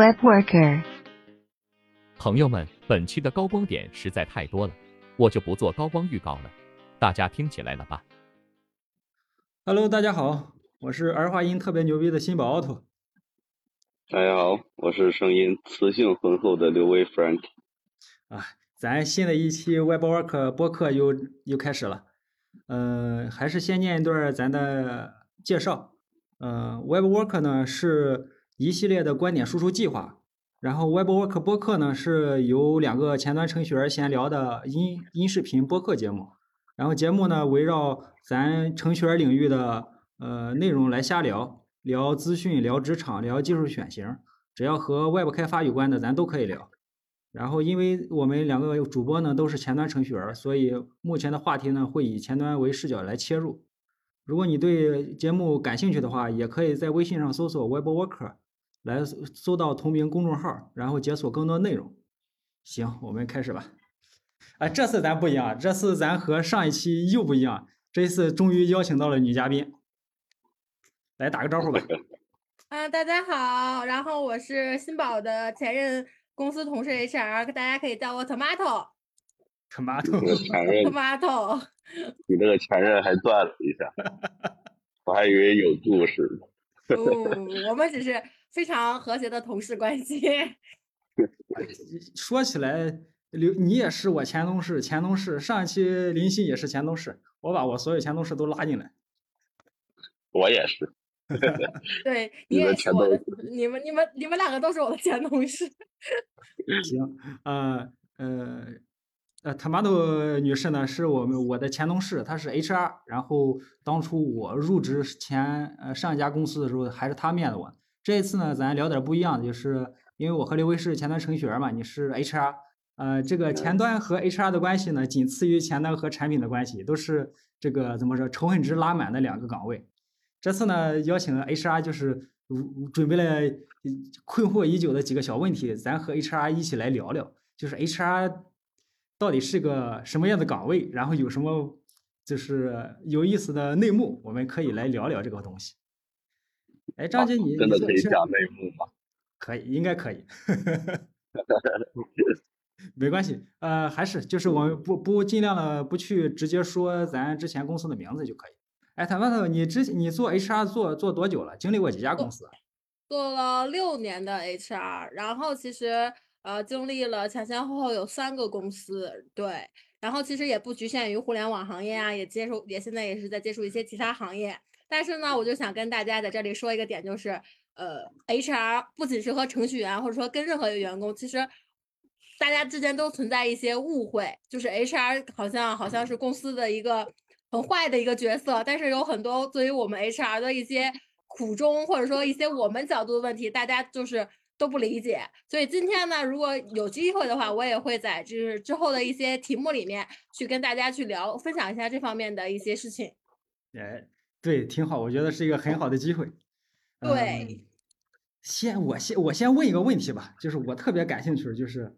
Web Worker。朋友们，本期的高光点实在太多了，我就不做高光预告了，大家听起来了吧？Hello，大家好，我是儿化音特别牛逼的新宝 auto。大家好，我是声音磁性浑厚的刘威 Frank。啊，咱新的一期 Web Worker 播客又又开始了。嗯，还是先念一段咱的介绍。嗯，Web Worker 呢是一系列的观点输出计划。然后，Web Work 播客呢是由两个前端程序员闲聊的音音视频播客节目。然后节目呢围绕咱程序员领域的呃内容来瞎聊，聊资讯，聊职场，聊技术选型，只要和 Web 开发有关的咱都可以聊。然后，因为我们两个主播呢都是前端程序员，所以目前的话题呢会以前端为视角来切入。如果你对节目感兴趣的话，也可以在微信上搜索 Web Worker。来搜到同名公众号，然后解锁更多内容。行，我们开始吧。哎，这次咱不一样，这次咱和上一期又不一样。这一次终于邀请到了女嘉宾，来打个招呼吧。啊，大家好，然后我是新宝的前任公司同事 HR，大家可以叫我 Tomato。Tomato。前任。Tomato。你这个前任还断了一下，我还以为有故事呢。哦，我们只是。非常和谐的同事关系。说起来，刘你也是我前同事，前同事上一期林夕也是前同事，我把我所有前同事都拉进来。我也是。对，你也是我的，你们你们你们两个都是我的前同事。行，呃呃呃，Tomato 女士呢是我们我的前同事，她是 HR，然后当初我入职前呃上一家公司的时候，还是她面的我。这次呢，咱聊点不一样的，就是因为我和刘威是前端程序员嘛，你是 HR，呃，这个前端和 HR 的关系呢，仅次于前端和产品的关系，都是这个怎么说，仇恨值拉满的两个岗位。这次呢，邀请 HR 就是准备了困惑已久的几个小问题，咱和 HR 一起来聊聊，就是 HR 到底是个什么样的岗位，然后有什么就是有意思的内幕，我们可以来聊聊这个东西。哎，张姐，你真的可以讲内幕吗？可以，应该可以。没关系，呃，还是就是我们不不尽量的不去直接说咱之前公司的名字就可以。哎，他问他，你之你做 HR 做做多久了？经历过几家公司？做了六年的 HR，然后其实呃经历了前前后后有三个公司，对，然后其实也不局限于互联网行业啊，也接触也现在也是在接触一些其他行业。但是呢，我就想跟大家在这里说一个点，就是，呃，HR 不仅是和程序员，或者说跟任何一个员工，其实大家之间都存在一些误会，就是 HR 好像好像是公司的一个很坏的一个角色，但是有很多对于我们 HR 的一些苦衷，或者说一些我们角度的问题，大家就是都不理解。所以今天呢，如果有机会的话，我也会在就是之后的一些题目里面去跟大家去聊，分享一下这方面的一些事情。哎。对，挺好，我觉得是一个很好的机会。对，先我先我先问一个问题吧，就是我特别感兴趣的，就是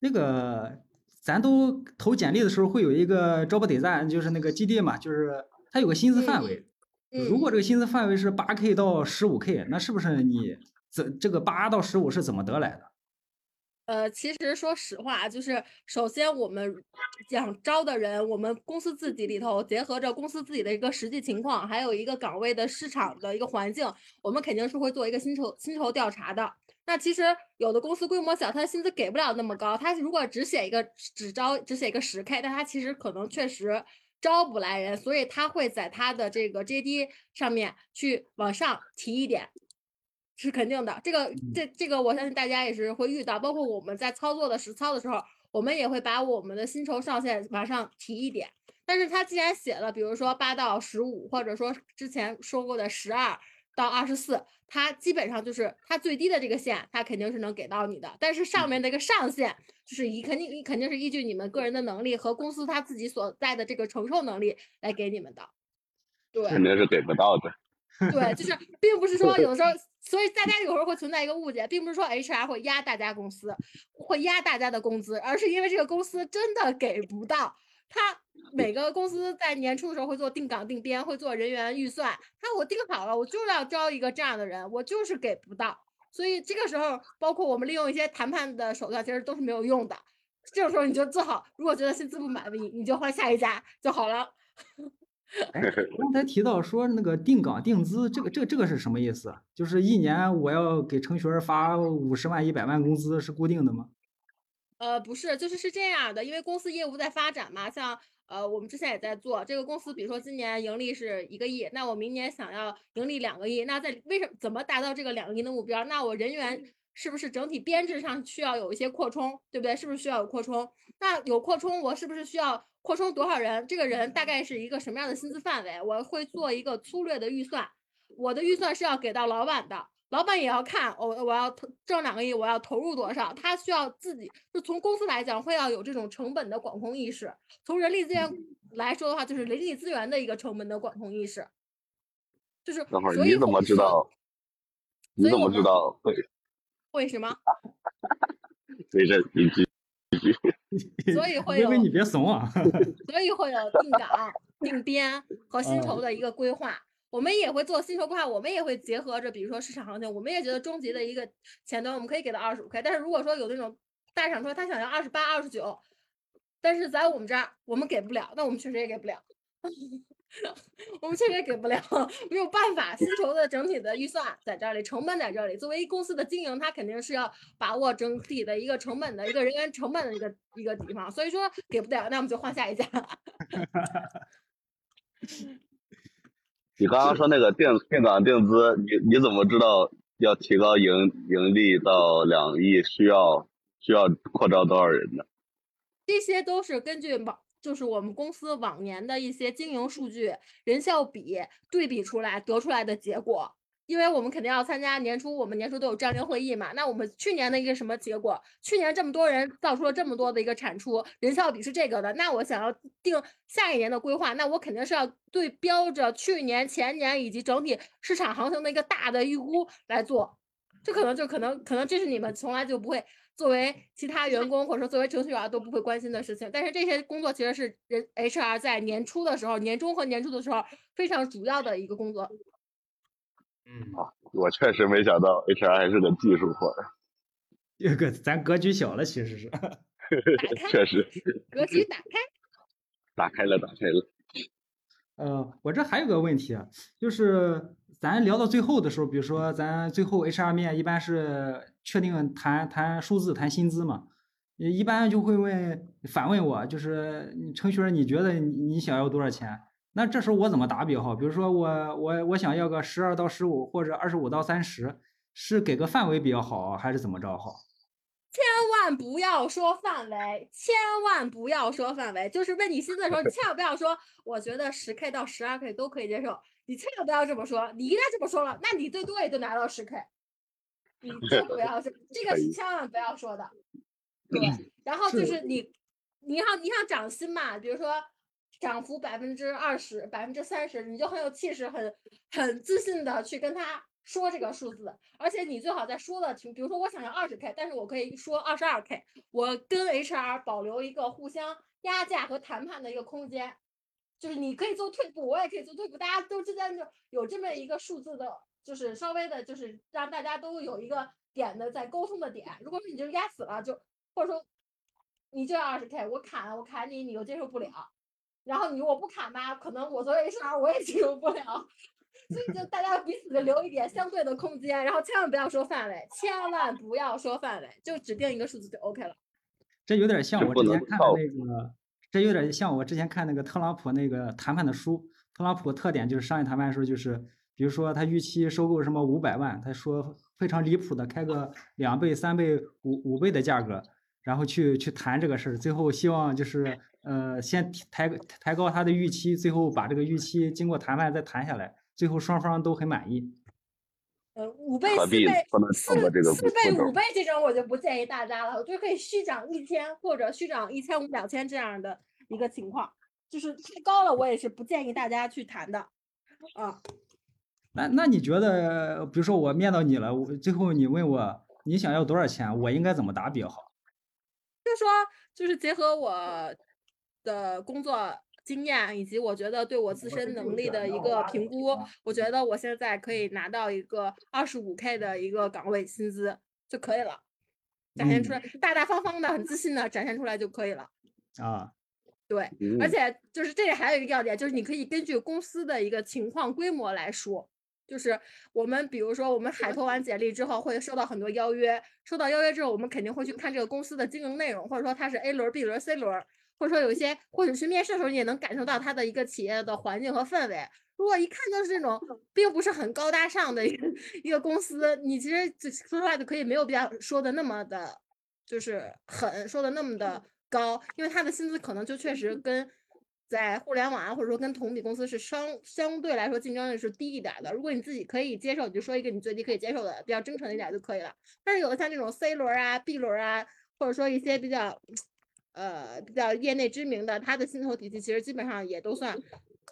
那个咱都投简历的时候会有一个招不得赞，就是那个基地嘛，就是它有个薪资范围。如果这个薪资范围是八 K 到十五 K，那是不是你这这个八到十五是怎么得来的？呃，其实说实话，就是首先我们想招的人，我们公司自己里头结合着公司自己的一个实际情况，还有一个岗位的市场的一个环境，我们肯定是会做一个薪酬薪酬调查的。那其实有的公司规模小，他的薪资给不了那么高，他如果只写一个只招只写一个十 K，但他其实可能确实招不来人，所以他会在他的这个 JD 上面去往上提一点。是肯定的，这个这这个我相信大家也是会遇到，包括我们在操作的实操的时候，我们也会把我们的薪酬上限往上提一点。但是他既然写了，比如说八到十五，或者说之前说过的十二到二十四，它基本上就是他最低的这个线，他肯定是能给到你的。但是上面那个上限，就是以肯定你肯定是依据你们个人的能力和公司他自己所在的这个承受能力来给你们的。对，肯定是给不到的。对，就是 并不是说有的时候。所以大家有时候会存在一个误解，并不是说 HR 会压大家公司，会压大家的工资，而是因为这个公司真的给不到。他每个公司在年初的时候会做定岗定编，会做人员预算。他我定好了，我就要招一个这样的人，我就是给不到。所以这个时候，包括我们利用一些谈判的手段，其实都是没有用的。这个时候你就做好，如果觉得薪资不满意，你就换下一家就好了。哎，刚才提到说那个定岗定资，这个这个这个是什么意思？就是一年我要给程序员发五十万、一百万工资是固定的吗？呃，不是，就是是这样的，因为公司业务在发展嘛，像呃我们之前也在做这个公司，比如说今年盈利是一个亿，那我明年想要盈利两个亿，那在为什么怎么达到这个两个亿的目标？那我人员是不是整体编制上需要有一些扩充，对不对？是不是需要有扩充？那有扩充，我是不是需要？扩充多少人？这个人大概是一个什么样的薪资范围？我会做一个粗略的预算。我的预算是要给到老板的，老板也要看我我要投挣两个亿，我要投入多少？他需要自己就从公司来讲会要有这种成本的管控意识。从人力资源来说的话，就是人力资源的一个成本的管控意识。就是等会儿你怎么知道？你怎么知道会？为什么？没事，你继 所以会有，你别怂啊！所以会有定岗、定编和薪酬的一个规划。我们也会做薪酬规划，我们也会结合着，比如说市场行情，我们也觉得终极的一个前端我们可以给到二十五 K。但是如果说有那种大厂说他想要二十八、二十九，但是在我们这儿我们给不了，那我们确实也给不了。我们确实给不了，没有办法。薪酬的整体的预算在这里，成本在这里。作为公司的经营，它肯定是要把握整体的一个成本的一个人员成本的一个一个地方。所以说给不了，那我们就换下一家。你刚刚说那个定定岗定资，你你怎么知道要提高盈盈利到两亿需要需要扩招多少人呢？这些都是根据网。就是我们公司往年的一些经营数据、人效比对比出来得出来的结果，因为我们肯定要参加年初，我们年初都有战略会议嘛。那我们去年的一个什么结果？去年这么多人造出了这么多的一个产出，人效比是这个的。那我想要定下一年的规划，那我肯定是要对标着去年、前年以及整体市场行情的一个大的预估来做。这可能就可能可能这是你们从来就不会。作为其他员 工或者说作为程序员都不会关心的事情，但是这些工作其实是人 HR 在年初的时候、年终和年初的时候非常主要的一个工作。嗯，啊，我确实没想到 HR 还是个技术活儿。这个咱格局小了，其实是。确实。格局打开。打开了，打开了。呃，我这还有个问题啊，就是咱聊到最后的时候，比如说咱最后 HR 面一般是。确定谈谈数字谈薪资嘛？一般就会问反问我，就是程序员，你觉得你想要多少钱？那这时候我怎么答比较好？比如说我我我想要个十二到十五或者二十五到三十，是给个范围比较好，还是怎么着好？千万不要说范围，千万不要说范围。就是问你薪资的时候，你千万不要说我觉得十 K 到十二 K 都可以接受，你千万不要这么说。你一旦这么说了，那你最多也就拿到十 K。你 就不要说，这个是千万不要说的，对。然后就是你，你要你想涨薪嘛，比如说涨幅百分之二十、百分之三十，你就很有气势、很很自信的去跟他说这个数字。而且你最好在说的挺，比如说我想要二十 K，但是我可以说二十二 K，我跟 HR 保留一个互相压价和谈判的一个空间，就是你可以做退步，我也可以做退步，大家都之间就有这么一个数字的。就是稍微的，就是让大家都有一个点的在沟通的点。如果说你就压死了，就或者说你就要二十 K，我砍我砍你，你又接受不了。然后你我不砍吧，可能我作为 HR 我也接受不了。所以就大家彼此的留一点相对的空间，然后千万不要说范围，千万不要说范围，就指定一个数字就 OK 了。这有点像我之前看的那个，这有点像我之前看那个特朗普那个谈判的书。特朗普特点就是商业谈判的时候就是。比如说他预期收购什么五百万，他说非常离谱的开个两倍、三倍、五五倍的价格，然后去去谈这个事儿，最后希望就是呃先抬抬高他的预期，最后把这个预期经过谈判再谈下来，最后双方都很满意。呃，五倍、四倍、四四倍、五倍这种我就不建议大家了，我就可以虚涨一千或者虚涨一千五、两千这样的一个情况，就是太高了，我也是不建议大家去谈的，啊。那那你觉得，比如说我面到你了，我最后你问我你想要多少钱，我应该怎么答比较好？就说就是结合我的工作经验，以及我觉得对我自身能力的一个评估，我觉得我现在可以拿到一个二十五 K 的一个岗位薪资就可以了，展现出来，大大方方的、很自信的展现出来就可以了。啊，对，嗯而且就是这里还有一个要点，就是你可以根据公司的一个情况规模来说，就是我们比如说我们海投完简历之后会收到很多邀约，收到邀约之后，我们肯定会去看这个公司的经营内容，或者说它是 A 轮、B 轮、C 轮，或者说有一些，或者去面试的时候你也能感受到它的一个企业的环境和氛围。如果一看就是这种并不是很高大上的一个一个公司，你其实就说实话就可以没有必要说的那么的，就是狠，说的那么的高，因为他的薪资可能就确实跟在互联网啊，或者说跟同比公司是相相对来说竞争力是低一点儿的。如果你自己可以接受，你就说一个你最低可以接受的，比较真诚一点儿就可以了。但是有的像这种 C 轮儿啊、B 轮儿啊，或者说一些比较呃比较业内知名的，他的薪酬体系其实基本上也都算。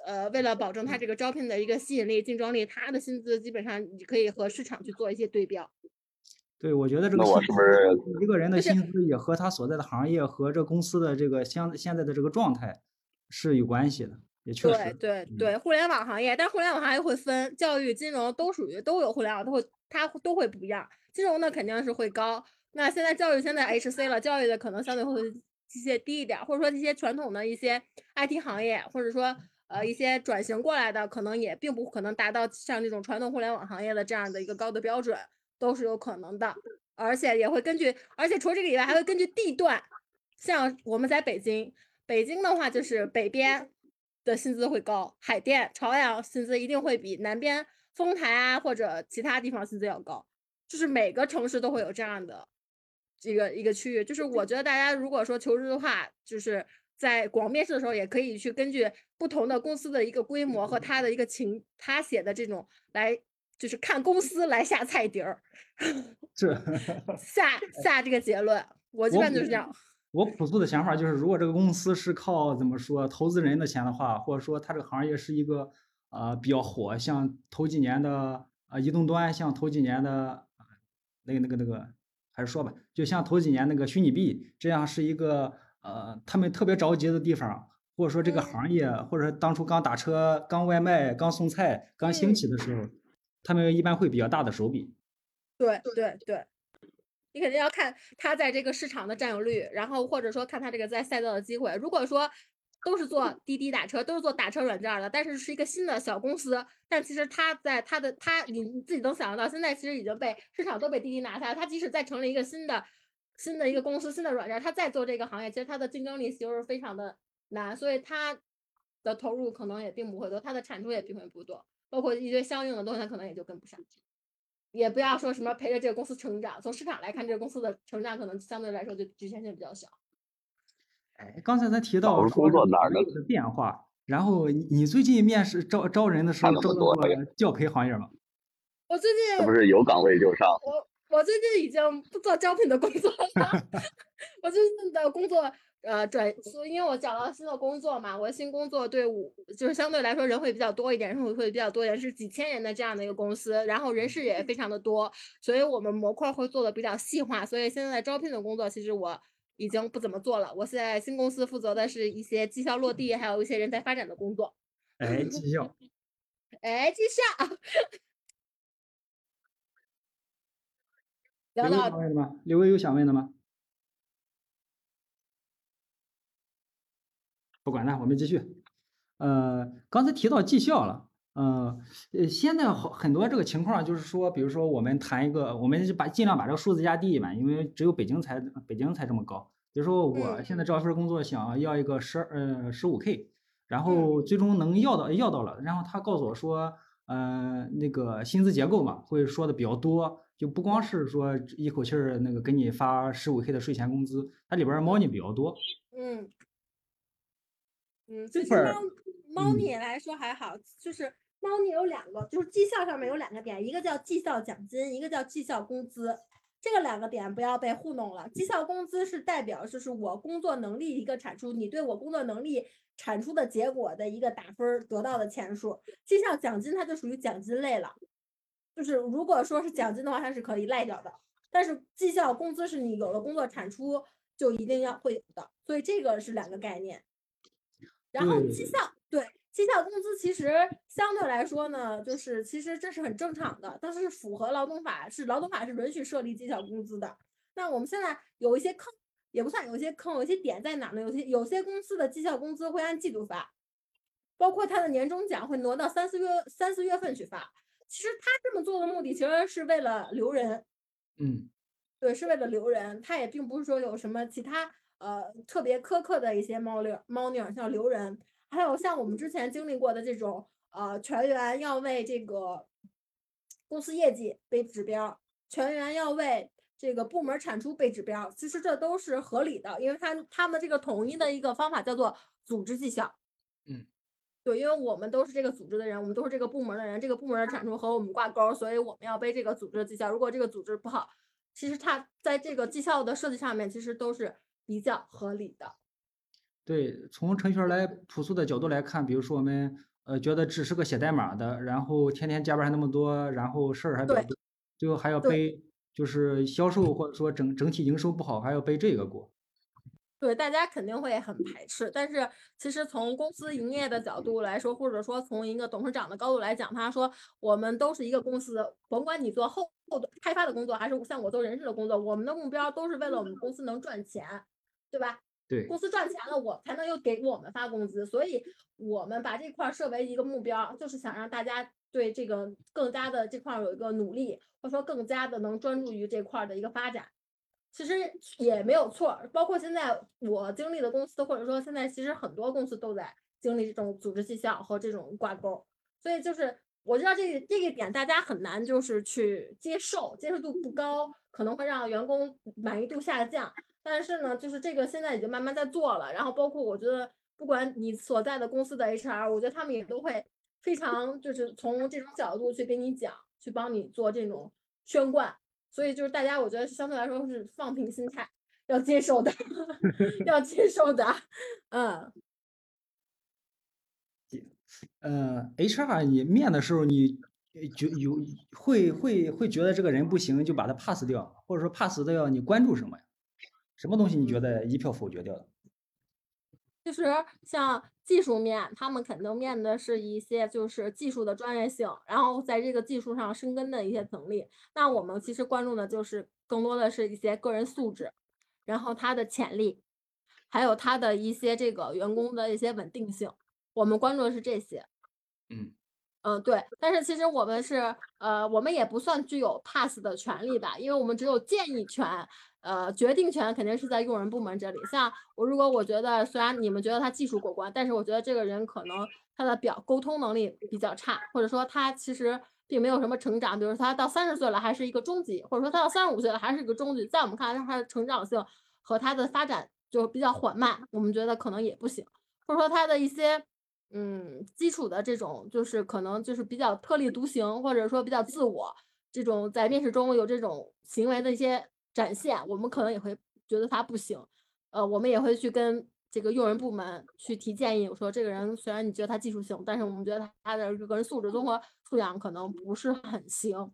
呃，为了保证他这个招聘的一个吸引力、竞争力，他的薪资基本上你可以和市场去做一些对标。对，我觉得这个那我薪是不是资一个人的薪资也和他所在的行业和这公司的这个相现在的这个状态是有关系的，也确对实。对对对，互联网行业，但是互联网行业会分教育、金融都属于都有互联网，都会它都会不一样。金融呢肯定是会高，那现在教育现在 HC 了，教育的可能相对会一些低一点儿，或者说一些传统的一些 IT 行业，或者说呃一些转型过来的，可能也并不可能达到像这种传统互联网行业的这样的一个高的标准，都是有可能的。而且也会根据，而且除了这个以外，还会根据地段，像我们在北京，北京的话就是北边的薪资会高，海淀、朝阳薪资一定会比南边丰台啊或者其他地方薪资要高，就是每个城市都会有这样的一个一个区域。就是我觉得大家如果说求职的话，就是在广面试的时候，也可以去根据不同的公司的一个规模和他的一个情，他写的这种来，就是看公司来下菜碟儿，这 下下这个结论。我基我本就是这样。我朴素的想法就是，如果这个公司是靠怎么说投资人的钱的话，或者说它这个行业是一个呃比较火，像头几年的呃移动端，像头几年的呃那个那个那个，还是说吧，就像头几年那个虚拟币，这样是一个呃他们特别着急的地方，或者说这个嗯行业，或者当初刚打车、刚外卖、刚送菜、刚兴嗯起的时候，他们一般会比较大的手笔。对对对，你肯定要看它在这个市场的占有率，然后或者说看它这个在赛道的机会。如果说都是做滴滴打车，都是做打车软件的，但是是一个新的小公司，但其实它在它的它你自己能想得到，现在其实已经被市场都被滴滴拿下了。它即使再成立一个新的新的一个公司、新的软件儿，它再做这个行业，其实它的竞争力就是非常的难，所以它的投入可能也并不会多，它的产出也并不多，包括一些相应的东西，它可能也就跟不上。也不要说什么陪着这个公司成长，从市场来看，这个公司的成长可能相对来说就局限性比较小。哎，刚才咱提到说工作这个哪儿的变化，然后你你最近面试招招人的时候招到过么多呀教培行业吗？我最近这不是有岗位就上？我我最近已经不做招聘的工作了，我最近的工作呃转，所以因为我找到新的工作嘛，我的新工作对我就是相对来说人会比较多一点，人会会比较多一点，是几千人的这样的一个公司，然后人事也非常的多，所以我们模块会做的比较细化，所以现在招聘的工作其实我已经不怎么做了，我现在新公司负责的是一些绩效落地，还有一些人才发展的工作。哎，绩效。哎，绩效。聊到想问的吗？刘威有想问的吗？不管了，我们继续。呃，刚才提到绩效了，呃，呃，现在好很多这个情况就是说，比如说我们谈一个，我们就把尽量把这个数字压低一点，因为只有北京才北京才这么高。比如说我现在找一份工作，想要一个十呃十五 K，然后最终能要到要到了，然后他告诉我说，呃，那个薪资结构嘛，会说的比较多，就不光是说一口气儿那个给你发十五 K 的税前工资，它里边猫腻比较多。嗯，嗯，这块儿其实猫猫嗯腻来说还好，就是猫腻有两个，就是绩效上面有两个点，一个叫绩效奖金，一个叫绩效工资。这个两个点不要被糊弄了。绩效工资是代表就是我工作能力一个产出，你对我工作能力产出的结果的一个打分儿得到的钱数。绩效奖金它就属于奖金类了，就是如果说是奖金的话，它是可以赖掉的。但是绩效工资是你有了工作产出就一定要会有的，所以这个是两个概念。然后绩效对绩效工资其实相对来说呢，就是其实这是很正常的，但是符合劳动法，是劳动法是允许设立绩效工资的。那我们现在有一些坑，也不算有一些坑，有一些点在哪呢？有些有些公司的绩效工资会按季度发，包括他的年终奖会挪到三四月三四月份去发。其实他这么做的目的，其实是为了留人，嗯对，是为了留人，他也并不是说有什么其他呃特别苛刻的一些猫腻儿猫腻儿，像留人，还有像我们之前经历过的这种呃全员要为这个公司业绩背指标，全员要为这个部门产出背指标，其实这都是合理的，因为他他们这个统一的一个方法叫做组织绩效。嗯，对，因为我们都是这个组织的人，我们都是这个部门的人，这个部门的产出和我们挂钩，所以我们要背这个组织的绩效。如果这个组织不好，其实它在这个绩效的设计上面，其实都是比较合理的。对，从程序员来朴素的角度来看，比如说我们呃觉得只是个写代码的，然后天天加班还那么多，然后事儿还比较多，最后还要背就是销售或者说整整体营收不好，还要背这个锅。对，大家肯定会很排斥，但是其实从公司营业的角度来说，或者说从一个董事长的高度来讲，他说我们都是一个公司，甭管你做后后端开发的工作，还是像我做人事的工作，我们的目标都是为了我们公司能赚钱，对吧？对，公司赚钱了，我才能又给我们发工资，所以我们把这块儿设为一个目标，就是想让大家对这个更加的这块儿有一个努力，或者说更加的能专注于这块儿的一个发展。其实也没有错儿，包括现在我经历的公司，或者说现在其实很多公司都在经历这种组织绩效和这种挂钩儿，所以就是我知道这个这个点大家很难就是去接受，接受度不高，可能会让员工满意度下降。但是呢，就是这个现在已经慢慢在做了，然后包括我觉得，不管你所在的公司的 HR，我觉得他们也都会非常就是从这种角度去跟你讲，去帮你做这种宣贯。所以就是大家，我觉得相对来说是放平心态，要接受的，要接受的，嗯。呃，HR 你面的时候，你呃觉有会会会觉得这个人不行，就把他 pass 掉，或者说 pass 掉，你关注什么呀？什么东西你觉得一票否决掉的？其实像技术面，他们肯定面的是一些就是技术的专业性，然后在这个技术上深根的一些能力。那我们其实关注的就是更多的是一些个人素质，然后他的潜力，还有他的一些这个员工的一些稳定性，我们关注的是这些。嗯嗯，对，但是其实我们是，呃，我们也不算具有 pass 的权利吧，因为我们只有建议权，呃，决定权肯定是在用人部门这里。像我，如果我觉得虽然你们觉得他技术过关，但是我觉得这个人可能他的表沟通能力比较差，或者说他其实并没有什么成长，比如说他到三十岁了还是一个中级，或者说他到三十五岁了还是一个中级，在我们看来他的成长性和他的发展就比较缓慢，我们觉得可能也不行，或者说他的一些。嗯，基础的这种就是可能就是比较特立独行，或者说比较自我，这种在面试中有这种行为的一些展现，我们可能也会觉得他不行。呃，我们也会去跟这个用人部门去提建议，我说这个人虽然你觉得他技术行，但是我们觉得他的个人素质、综合素养可能不是很行，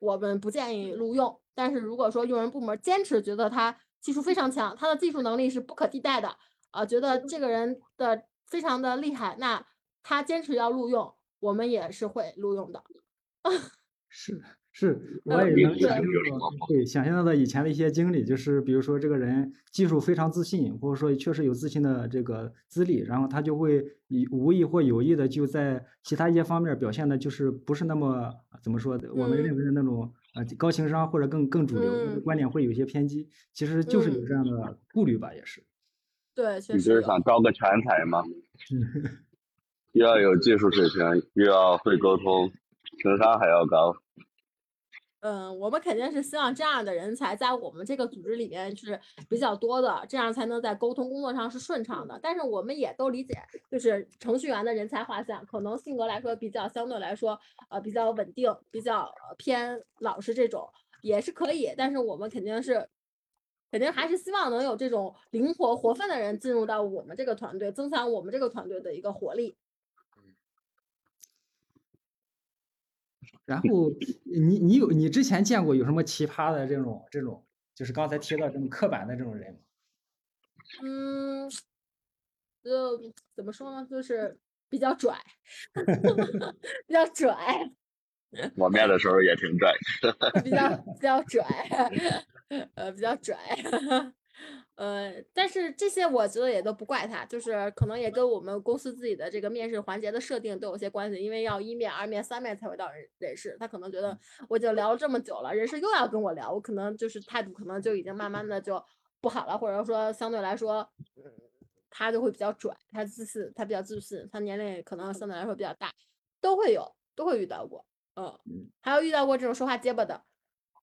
我们不建议录用。但是如果说用人部门坚持觉得他技术非常强，他的技术能力是不可替代的，啊、觉得这个人的。非常的厉害，那他坚持要录用，我们也是会录用的。是是，我嗯也能对想象到，对，想象到的以前的一些经历，就是比如说这个人技术非常自信，或者说确实有自信的这个资历，然后他就会以无意或有意的就在其他一些方面表现的，就是不是那么怎么说，我们认嗯。为的那种呃高情商或者更更主流，这个嗯。观点会有一些偏激，其实就是有嗯。这样的顾虑吧，也是。对，确你就是。想招个全才吗？又要有技术水平，又要会沟通，情商还要高。嗯，我们肯定是希望这样的人才在我们这个组织里面是比较多的，这样才能在沟通工作上是顺畅的。但是我们也都理解，就是程序员的人才画像，可能性格来说比较相对来说呃比较稳定，比较呃偏老实这种也是可以。但是我们肯定是肯定还是希望能有这种灵活活泛的人进入到我们这个团队，增强我们这个团队的一个活力。然后你你有你之前见过有什么奇葩的这种这种，就是刚才提到这种刻板的这种人吗？嗯，就怎么说呢，就是比较拽，比较拽，我面的时候也挺拽。比较比较拽，呃，比较拽。呃，但是这些我觉得也都不怪他，就是可能也跟我们公司自己的这个面试环节的设定都有些关系，因为要一面、二面、三面才会到人人事，他可能觉得我已经聊了这么久了，人事又要跟我聊，我可能就是态度可能就已经慢慢的就不好了，或者说相对来说，嗯，他就会比较拽，他自信，他比较自信，他年龄也可能相对来说比较大，都会有，都会遇到过，嗯，还有遇到过这种说话结巴的，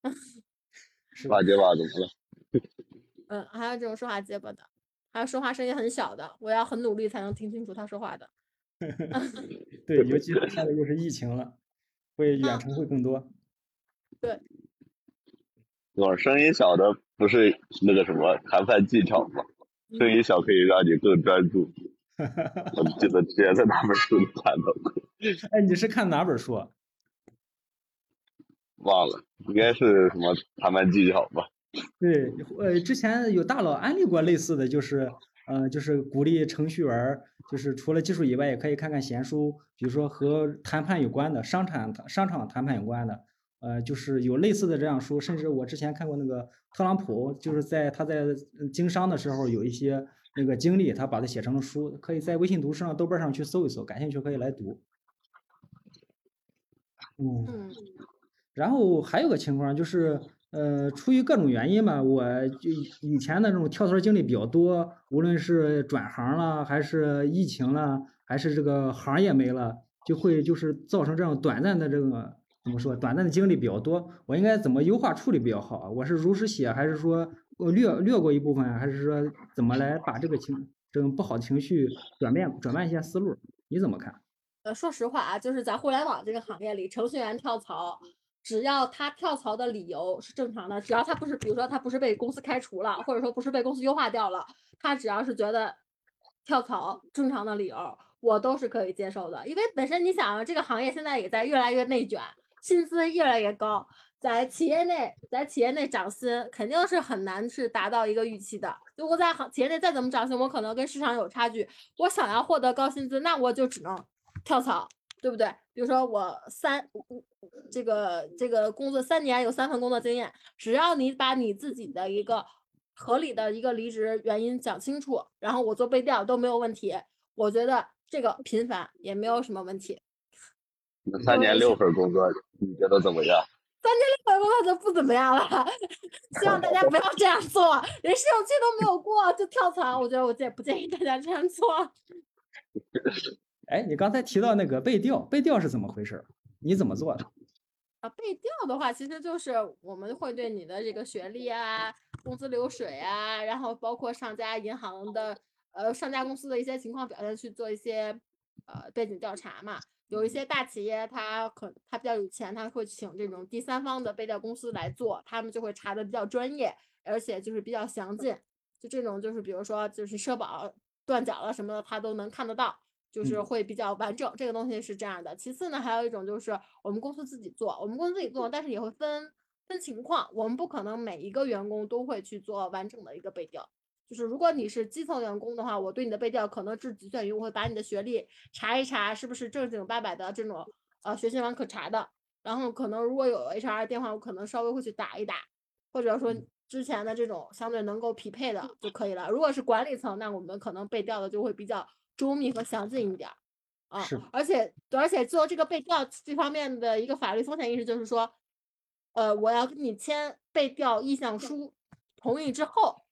说话结巴怎么了？嗯，还有这种说话结巴的，还有说话声音很小的，我要很努力才能听清楚他说话的。对，尤其是现在又是疫情了，会远程会更多。对我声音小的不是那个什么谈判技巧吗？声音小可以让你更专注。我记得之前在哪本书里看到过，哎，你是看哪本书啊？忘了，应该是什么谈判技巧吧？对，呃，之前有大佬安利过类似的，就是，呃，就是鼓励程序员儿，就是除了技术以外，也可以看看闲书，比如说和谈判有关的，商场商场谈判有关的，呃，就是有类似的这样书，甚至我之前看过那个特朗普，就是在他在呃经商的时候有一些那个经历，他把它写成了书，可以在微信读书上、豆瓣上去搜一搜，感兴趣可以来读。嗯。嗯然后还有个情况就是，呃，出于各种原因吧，我就以前的这种跳槽经历比较多，无论是转行了，还是疫情了，还是这个行业没了，就会就是造成这种短暂的这个怎么说，短暂的经历比较多。我应该怎么优化处理比较好啊？我是如实写，还是说略略过一部分，还是说怎么来把这个情这种不好的情绪转变转变一下思路？你怎么看？呃，说实话啊，就是在互联网这个行业里，程序员跳槽，只要他跳槽的理由是正常的，只要他不是，比如说他不是被公司开除了，或者说不是被公司优化掉了，他只要是觉得跳槽正常的理由，我都是可以接受的。因为本身你想啊，这个行业现在也在越来越内卷，薪资越来越高，在企业内，在企业内涨薪肯定是很难是达到一个预期的。如果在行企业内再怎么涨薪，我可能跟市场有差距，我想要获得高薪资，那我就只能跳槽。对不对？比如说我三这个这个工作三年有三份工作经验，只要你把你自己的一个合理的一个离职原因讲清楚，然后我做背调都没有问题。我觉得这个频繁也没有什么问题。那三年六份工作，你觉得怎么样？三年六份工作就不怎么样了，希望大家不要这样做，连试用期都没有过就跳槽，我觉得我建不建议大家这样做。哎，你刚才提到那个背调，背调是怎么回事儿？你怎么做的？啊，背调的话，其实就是我们会对你的这个学历啊、工资流水啊，然后包括上家银行的呃上家公司的一些情况表现去做一些呃背景调查嘛。有一些大企业，他可他比较有钱，他会请这种第三方的背调公司来做，他们就会查的比较专业，而且就是比较详尽。就这种就是比如说就是社保断缴了什么的，他都能看得到。就是嗯会比较完整，这个东西是这样的。其次呢，还有一种就是我们公司自己做，我们公司自己做，但是也会分分情况，我们不可能每一个员工都会去做完整的一个背调。就是如果你是基层员工的话，我对你的背调可能只局限于我会把你的学历查一查是不是正经八百的这种呃学信网可查的，然后可能如果有 HR 电话，我可能稍微会去打一打，或者说之前的这种相对能够匹配的就可以了。如果是管理层，那我们可能背调的就会比较周密和详尽一点儿。啊是，而且而且做这个背调这方面的一个法律风险意识就是说，呃，我要跟你签背调意向书，同意之后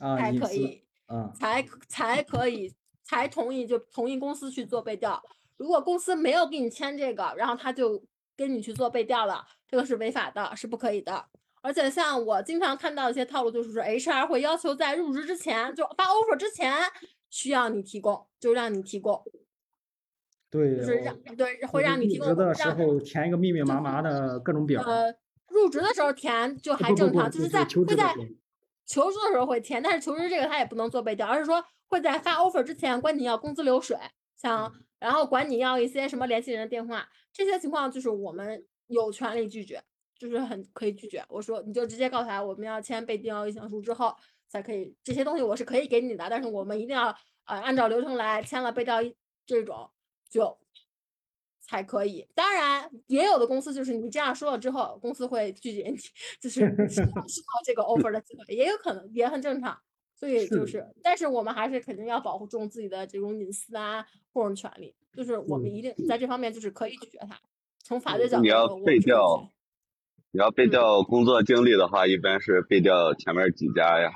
啊，才，可以，嗯，才才可以才同意就同意公司去做背调。如果公司没有给你签这个，然后他就跟你去做背调了，这个是违法的，是不可以的。而且像我经常看到一些套路，就是说 HR 会要求在入职之前，就发 offer 之前需要你提供，就让你提供，对，就是让对会让你提供入职的时候填一个密密麻麻的各种表，呃，入职的时候填就还正常，就就是是在会在求职的时候。求职的时候会填，但是求职这个他也不能做背调，而是说会在发 offer 之前管你要工资流水，像然后管你要一些什么联系人的电话，这些情况就是我们有权利拒绝，就是很可以拒绝。我说你就直接告诉他我们要签背调意向书之后才可以，这些东西我是可以给你的，但是我们一定要呃按照流程来签了被调一这种就才可以。当然，也有的公司就是你这样说了之后，公司会拒绝你，就是 失到这个 offer 的机会，也有可能，也很正常。所以就是是，但是我们还是肯定要保护住自己的这种隐私啊个人权利，就是我们一定在这方面就是可以拒绝他。从法律角度，你要我们是可以被调你要被嗯调工作经历的话，一般是背调前面几家呀？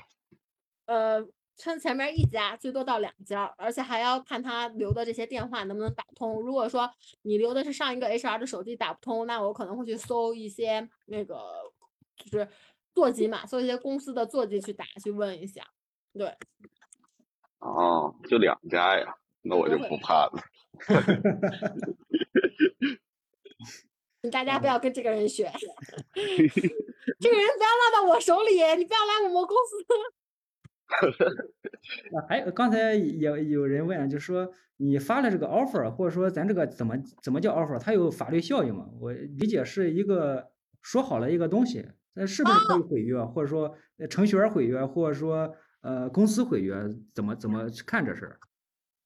呃，趁前面一家，最多到两家，而且还要看他留的这些电话能不能打通。如果说你留的是上一个 HR 的手机打不通，那我可能会去搜一些那个就是座机嘛，搜一些公司的座机去打去问一下。对，哦，就两家呀，那我就不怕了。大家不要跟这个人学，这个人不要落到我手里，你不要来我们公司。啊还有刚才也有人问，就说你发了这个 offer，或者说咱这个怎么怎么叫 offer，它有法律效应吗？我理解是一个说好了一个东西，那是不是可以毁约，或者说程序员毁约，或者说呃公司毁约，怎么怎么去看这事儿？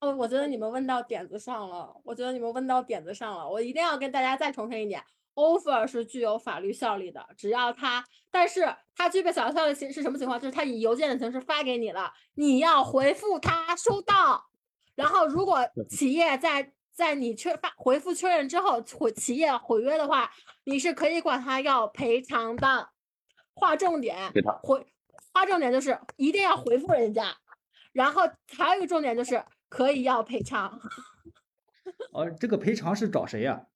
哦，我觉得你们问到点子上了，我觉得你们问到点子上了，我一定要跟大家再重申一点，offer 是具有法律效力的，只要它，但是它具备法律效力形是什么情况？就是它以邮件的形式发给你了，你要回复他收到，然后如果企业在在你确发回复确认之后毁企业毁约的话，你是可以管他要赔偿的，划重点，划重点就是一定要回复人家，然后还有一个重点就是可以要赔偿，哦，这个赔偿是找谁呀、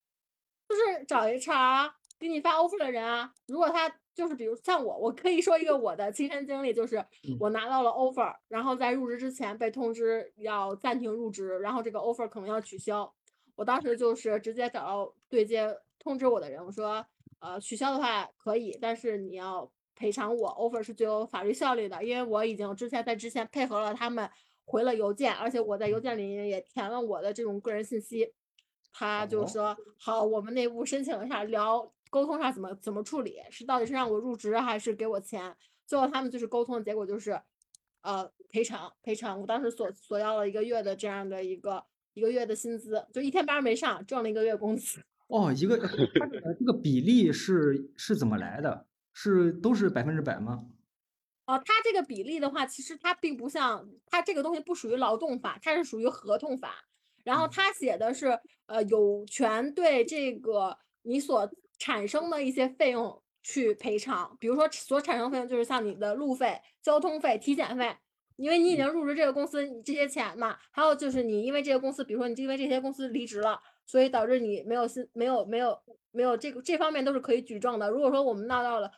就是找 HR 给你发 offer 的人啊。如果他就是比如像我，我可以说一个我的亲身经历，就是嗯我拿到了 offer，然后在入职之前被通知要暂停入职，然后这个 offer 可能要取消。我当时就是直接找到对接通知我的人，我说，呃，取消的话可以，但是你要赔偿我，offer 是具有法律效力的，因为我已经之前在之前配合了他们回了邮件，而且我在邮件里也填了我的这种个人信息。他就哦说好，我们内部申请一下，聊沟通上怎么怎么处理，是到底是让我入职还是给我钱？最后他们就是沟通的结果就是，呃，赔偿赔偿。我当时索索要了一个月的这样的一个一个月的薪资，就一天班没上，挣了一个月工资。哦，一个它这个比例是是怎么来的？是都是百分之百吗？呃，它这个比例的话，其实它并不像它这个东西不属于劳动法，它是属于合同法。然后他写的是，呃，有权对这个你所产生的一些费用去赔偿，比如说所产生费用就是像你的路费、交通费、体检费，因为你已经入职这个公司，你这些钱嘛，还有就是你因为这个公司，比如说你因为这些公司离职了，所以导致你没有薪，没有没有没有这个这方面都是可以举证的。如果说我们闹到了。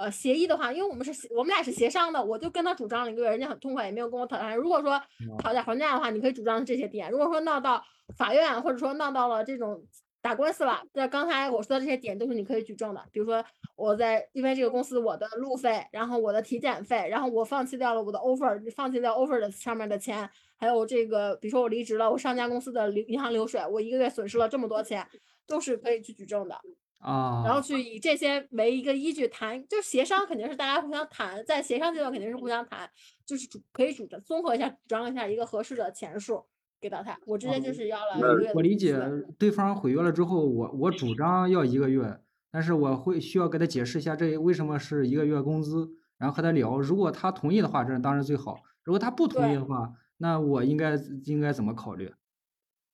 呃，协议的话，因为我们是协我们俩是协商的，我就跟他主张了一个月，人家很痛快，也没有跟我讨价。如果说讨价还价的话，你可以主张这些点；如果说闹到法院，或者说闹到了这种打官司了，那刚才我说的这些点都是你可以举证的。比如说我在因为这个公司我的路费，然后我的体检费，然后我放弃掉了我的 offer，放弃掉 offer 的上面的钱，还有这个比如说我离职了，我上家公司的流银行流水，我一个月损失了这么多钱，都是可以去举证的。啊，然后去以这些为一个依据谈，就协商肯定是大家互相谈，在协商阶段肯定是互相谈，就是主可以主张综合一下，主张一下一个合适的钱数给到他。我直接就哦是要了一个月的我理解，对方毁约了之后，我我主张要一个月，但是我会需要给他解释一下这为什么是一个月工资，然后和他聊，如果他同意的话，这当然最好；如果他不同意的话，那我应该应该怎么考虑？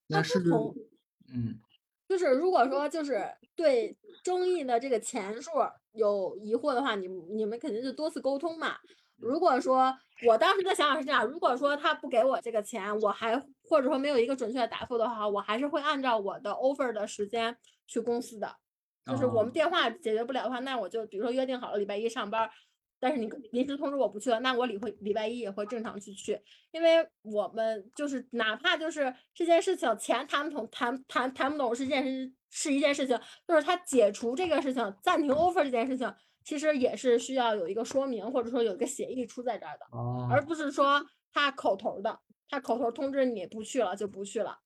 那是不同嗯就是如果说就是对争议的这个钱数有疑惑的话，你你们肯定是多次沟通嘛。如果说我当时的想法是这样，如果说他不给我这个钱，我还或者说没有一个准确的答复的话，我还是会按照我的 offer 的时间去公司的。就是我们哦电话解决不了的话，那我就比如说约定好了礼拜一上班儿，但是你临时通知我不去了，那我礼会礼拜一也会正常去去，因为我们就是哪怕就是这件事情钱谈不懂谈谈谈不懂是件事是一件事情，就是他解除这个事情暂停 offer 这件事情，其实也是需要有一个说明或者说有一个协议出在这儿的，哦。而不是说他口头的，他口头通知你不去了就不去了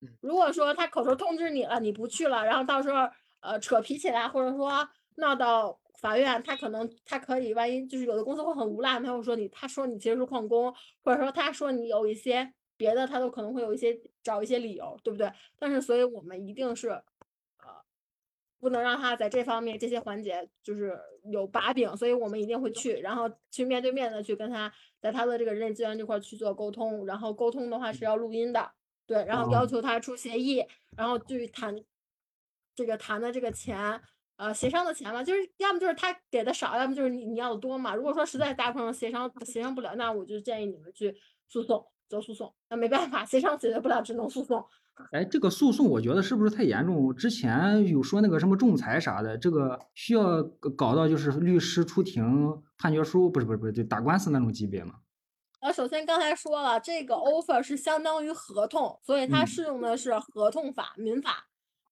嗯。如果说他口头通知你了，你不去了，然后到时候呃扯皮起来，或者说闹到法院，他可能他可以万一就是有的公司会很无赖，他会说你，他说你其实是旷工，或者说他说你有一些别的他都可能会有一些找一些理由，对不对？但是所以我们一定是，呃，不能让他在这方面这些环节就是有把柄，所以我们一定会去，然后去面对面的去跟他在他的这个人力资源这块去做沟通，然后沟通的话是要录音的，对，然后要哦求他出协议，然后去谈这个谈的这个钱。呃，协商的钱嘛，就是要么就是他给的少，要么就是你你要的多嘛。如果说实在达不成协商协商不了，那我就建议你们去诉讼，走诉讼。那没办法，协商解决不了，只能诉讼。哎，这个诉讼我觉得是不是太严重？之前有说那个什么仲裁啥的，这个需要搞到就是律师出庭判决书，不是不是不是，就打官司那种级别吗？呃，首先刚才说了，这个 offer 是相当于合同，所以它嗯适用的是合同法、民法，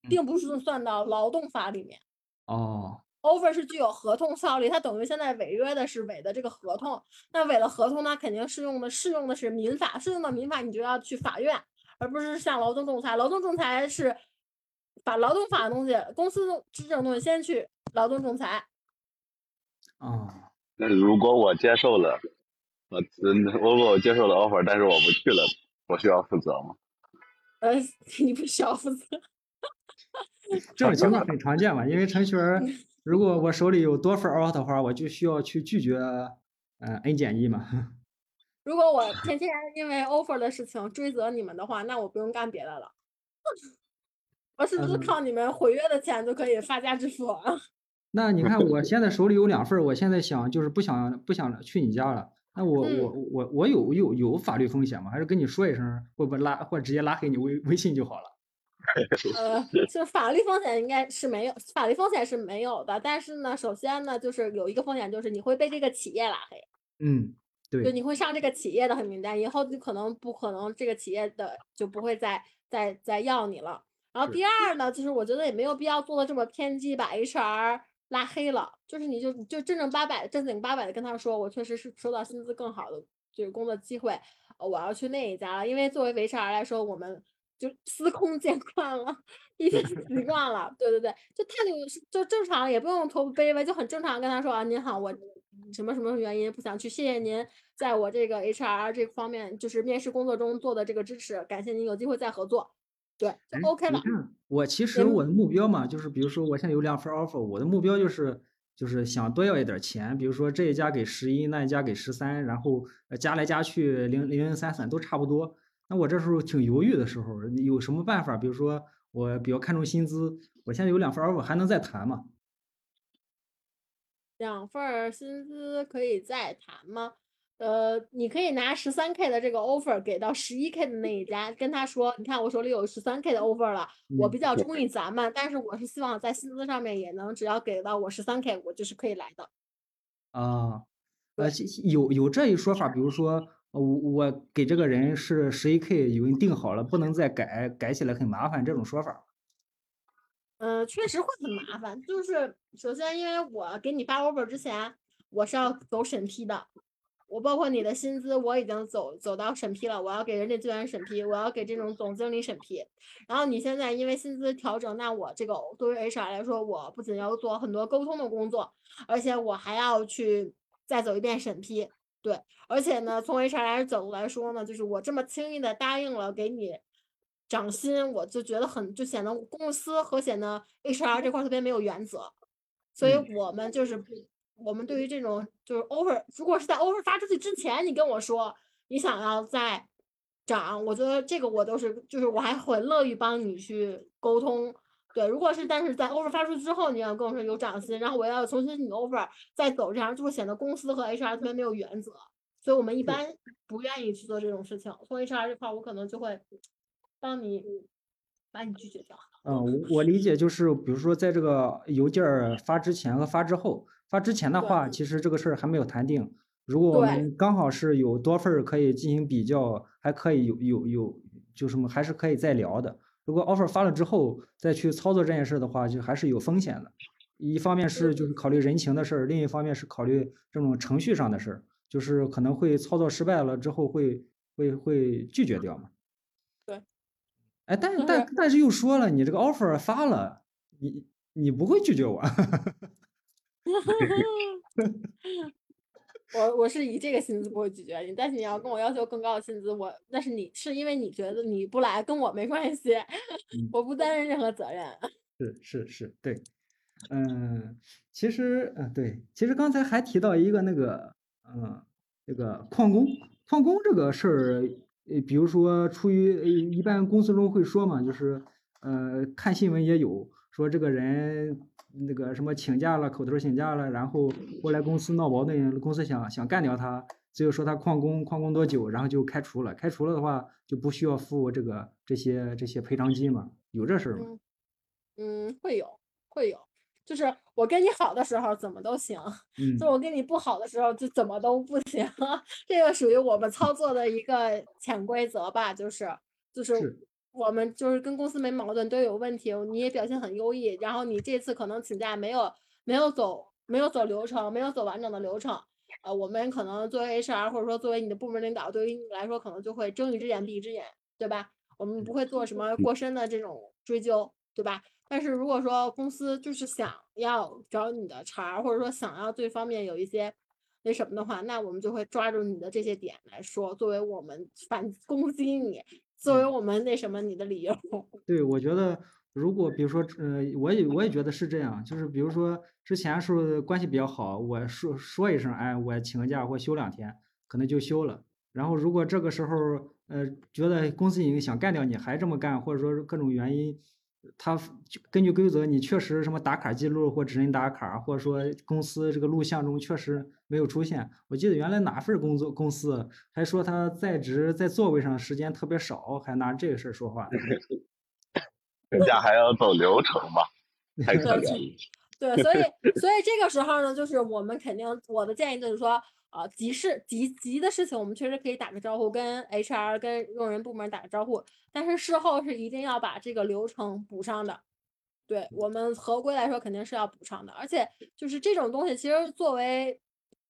并不是算到劳动法里面。哦，offer 是具有合同效力，它等于现在违约的是违的这个合同，那违了合同，那肯定适用的适用的是民法，适用的民法你就要去法院，而不是像劳动仲裁，劳动仲裁是把劳动法的东西、公司这种东西先去劳动仲裁。哦，那如果我接受了，我嗯，如果我接受了 offer，但是我不去了，我需要负责吗？呃，你不需要负责。这种情况很常见嘛，因为程序员 如果我手里有多份 offer 的话，我就需要去拒绝，嗯、n 减一嘛。如果我天天因为 offer 的事情追责你们的话，那我不用干别的了。我是不是嗯靠你们毁约的钱就可以发家致富啊？那你看我现在手里有两份儿，我现在想就是不想不想去你家了。那我嗯我我我有有有法律风险吗？还是跟你说一声，或不会拉或者直接拉黑你微微信就好了？呃，就是法律风险应该是没有，法律风险是没有的。但是呢，首先呢，就是有一个风险，就是你会被这个企业拉黑，嗯，就对，你会上这个企业的黑名单，以后就可能不可能这个企业的就不会再再再要你了。然后第二呢，就是我觉得也没有必要做的这么偏激，把 HR 拉黑了。就是你就你就正正八百、正经八百的跟他说，我确实是收到薪资更好的就是工作机会，呃我要去那一家了。因为作为 HR 来说，我们就司空见惯了，已经习 惯了。对对对，就态度就正常，也不用多卑微，就很正常跟他说啊，您好，我什么什么原因不想去，谢谢您在我这个 HR 这方面就是面试工作中做的这个支持，感谢您有机会再合作。对，哎就 OK 了。我其实嗯我的目标嘛，就是比如说我现在有两份 offer，我的目标就是就是想多要一点儿钱，比如说这一家给十一，那一家给十三，然后呃加来加去零零零散散都差不多。那我这时候挺犹豫的时候，有什么办法？比如说我比较看重薪资，我现在有两份 offer，还能再谈吗？两份薪资可以再谈吗？呃，你可以拿十三 K 的这个 offer 给到十一 K 的那一家，跟他说，你看我手里有十三 K 的 offer 了，我嗯比较中意咱们，但是我是希望在薪资上面也能，只要给到我十三 K，我就是可以来的。啊，呃，有有这一说法，比如说，呃我我给这个人是十一 K，已经定好了，不能再改，改起来很麻烦，这种说法。嗯，确实会很麻烦。就是首先，因为我给你发 offer 之前，我是要走审批的，我包括你的薪资，我已经走走到审批了，我要给人力资源审批，我要给这种总经理审批。然后你现在因为薪资调整，那我这个作为 HR 来说，我不仅要做很多沟通的工作，而且我还要去再走一遍审批。对，而且呢，从 HR 角度来说呢，就是我这么轻易的答应了给你涨薪，我就觉得很就显得公司和显得 HR 这块儿特别没有原则，所以嗯我们就是不我们对于这种就是 offer，如果是在 offer 发出去之前，你跟我说你想要再涨，我觉得这个我都是就是我还很乐于帮你去沟通。对，如果是但是在 offer 发出之后，你要跟我说有涨薪，然后我要重新你 offer 再走，这样就会显得公司和 HR 特别没有原则，所以我们一般不愿意去做这种事情。从 HR 这块儿，我可能就会帮你把你拒绝掉。嗯，我我理解就是，比如说在这个邮件儿发之前和发之后，发之前的话，其实这个事儿还没有谈定。如果我们刚好是有多份儿可以进行比较，还可以有有有就什么还是可以再聊的。如果 offer 发了之后再去操作这件事的话，就还是有风险的。一方面是就是考虑人情的事儿，另一方面是考虑这种程序上的事儿，就是可能会操作失败了之后会会会拒绝掉嘛。对。哎，但是但但是又说了，你这个 offer 发了，你你不会拒绝我。我我是以这个薪资不会拒绝你，但是你要跟我要求更高的薪资，我那是你是因为你觉得你不来跟我没关系，我不担任任何责任。是是是，对，嗯，其实嗯对，其实刚才还提到一个那个嗯那个旷工旷工这个事儿，呃，比如说出于呃一般公司中会说嘛，就是呃看新闻也有说这个人那个什么请假了，口头请假了，然后后来公司闹矛盾，公司想想干掉他，最后说他旷工旷工多久，然后就开除了，开除了的话就不需要付这个这些这些赔偿金嘛，有这事儿吗？嗯嗯，会有会有，就是我跟你好的时候怎么都行，嗯就我跟你不好的时候就怎么都不行，这个属于我们操作的一个潜规则吧，就是就是是我们就是跟公司没矛盾都有问题，你也表现很优异，然后你这次可能请假没有没有走没有走流程，没有走完整的流程，呃，我们可能作为 HR 或者说作为你的部门领导，对于你来说可能就会睁一只眼闭一只眼，对吧？我们不会做什么过深的这种追究，对吧？但是如果说公司就是想要找你的茬儿，或者说想要对方面有一些那什么的话，那我们就会抓住你的这些点来说，作为我们反攻击你，作为我们那什么你的理由。对，我觉得如果比如说，呃，我也我也觉得是这样，就是比如说之前时候关系比较好，我说说一声，哎，我请个假或休两天，可能就休了。然后如果这个时候，呃，觉得公司已经想干掉你，还这么干，或者说是各种原因，他就根据规则，你确实什么打卡记录或指认打卡，或者说公司这个录像中确实没有出现。我记得原来哪份工作公司还说他在职在座位上时间特别少，还拿这个事儿说话。人家还要走流程嘛，太可对怜了。对，所以所以这个时候呢，就是我们肯定我的建议就是说，呃，急事急急的事情，我们确实可以打个招呼，跟 HR 跟用人部门打个招呼，但是事后是一定要把这个流程补上的。对我们合规来说，肯定是要补上的，而且就是这种东西，其实作为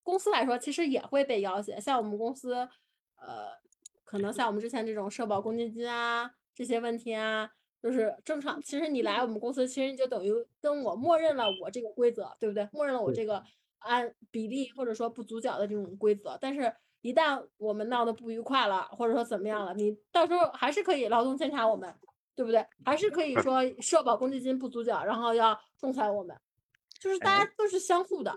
公司来说，其实也会被要挟。像我们公司，呃，可能像我们之前这种社保公积金啊这些问题啊，就是正常。其实你来我们公司，其实你就等于跟我默认了我这个规则，对不对？默认了我这个按比例或者说不足缴的这种规则。但是，一旦我们闹得不愉快了，或者说怎么样了，你到时候还是可以劳动监察我们，对不对？还是可以说社保公积金不足缴，然后要仲裁我们，就是大家都是相互的。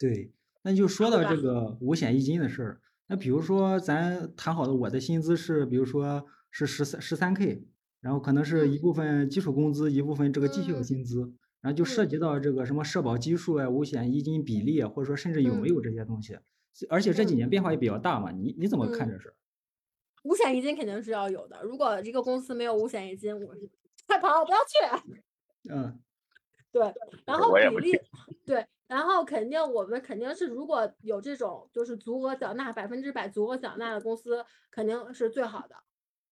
对，那就说到这个五险一金的事儿。那比如说咱谈好的，我的薪资是，比如说是十三十三 K，然后可能是一部分基础工资，一部分这个绩效嗯薪资，然后就涉嗯及到这个什么社保基数啊、五险一金比例啊，或者说甚至有没嗯有这些东西。而且这几嗯年变化也比较大嘛，你你怎么看嗯这事儿？五险一金肯定是要有的。如果一个公司没有五险一金，我是快跑，不要去。嗯，对，然后比例，对，然后肯定我们肯定是如果有这种就是足额缴纳百分之百足额缴纳的公司，肯定是最好的。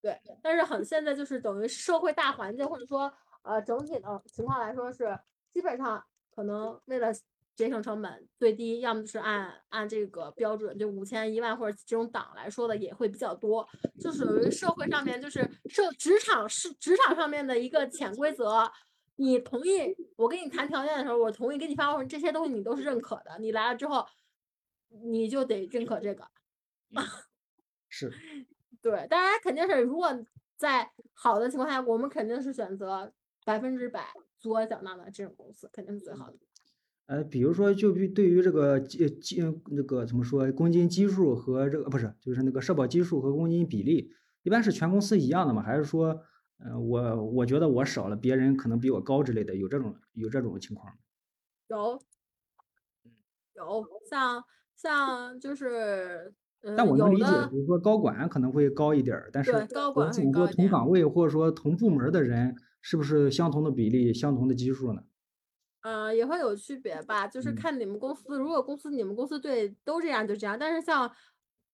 对，但是很现在就是等于社会大环境或者说呃整体的情况来说是基本上可能为了节省成本，最低要么就是按按这个标准，就五千一万或者这种档来说的也会比较多，就属于社会上面就是社职场是职场上面的一个潜规则。你同意我跟你谈条件的时候，我同意给你发货，这些东西你都是认可的。你来了之后，你就得认可这个。是，对，当然肯定是，如果在好的情况下，我们肯定是选择百分之百足额缴纳的这种公司，肯定是最好的。呃，比如说就比对于这个基基那个怎么说，公积金基数和这个不是，就是那个社保基数和公积金比例，一般是全公司一样的吗？还是说，呃，我我觉得我少了，别人可能比我高之类的，有这种有这种情况吗？有，有像像就是，但我能理解，的比如说高管可能会高一点儿，但是对高管会想说高一点。同岗位或者说同部门的人，是不是相同的比例、相同的基数呢？呃，也会有区别吧，就是嗯。看你们公司，如果公司你们公司对都这样就这样，但是像，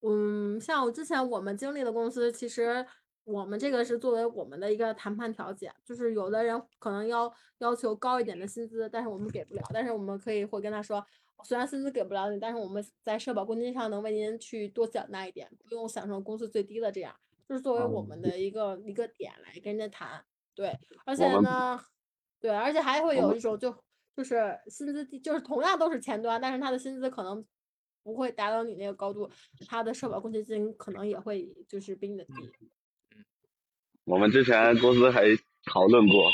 嗯，像我之前我们经历的公司，其实我们这个是作为我们的一个谈判调解，就是有的人可能要要求高一点的薪资，但是我们给不了，但是我们可以会跟他说，虽然薪资给不了你，但是我们在社保公积金上能为您去多缴纳一点，不用享受公司最低的这样，就是作为我哦。们的一个一个点来跟人家谈，对，而且呢。对，而且还会有一种就就是薪资低，就是同样都是前端，但是他的薪资可能不会达到你那个高度，他的社保公积金可能也会就是比你的低。我们之前公司还讨论过，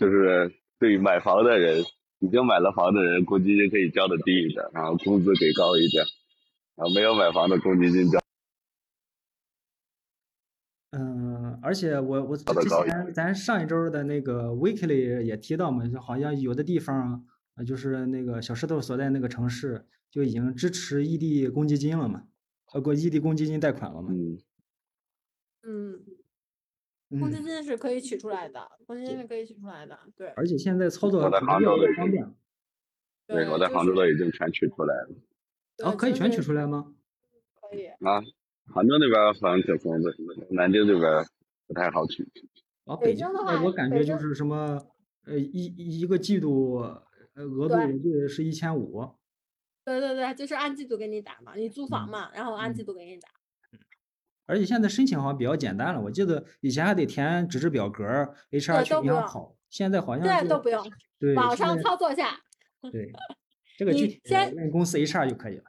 就是对买房的人，已经买了房的人，公积金可以交的低一点，然后工资给高一点，然后没有买房的公积金交。而且我我之前咱上一周的那个 weekly 也提到嘛，就好像有的地方，呃，就是那个小石头所在那个城市就已经支持异地公积金了嘛，呃，过异地公积金贷款了嘛。嗯，嗯，公积嗯，金是可以取出来的，公积金是可以取出来的，对而且现在操作我在可能越来杭州的越方便。对，我在杭州的已经全取出来了。哦，可以全取出来吗？可以。啊，杭州那边儿好像挺松的，南京这边儿不太好取。哦，北北京的话我感觉就是什么，呃，一一个季度，呃，额度对我记得是一千五。对对对，就是按季度给你打嘛，你租房嗯嘛，然后按季嗯，度给你打。而且现在申请好像比较简单了，我记得以前还得填纸质表格，HR，去银行跑，现在好像就这都不用，对，网上操作下，对，这个具你体先问公司 HR 就可以了。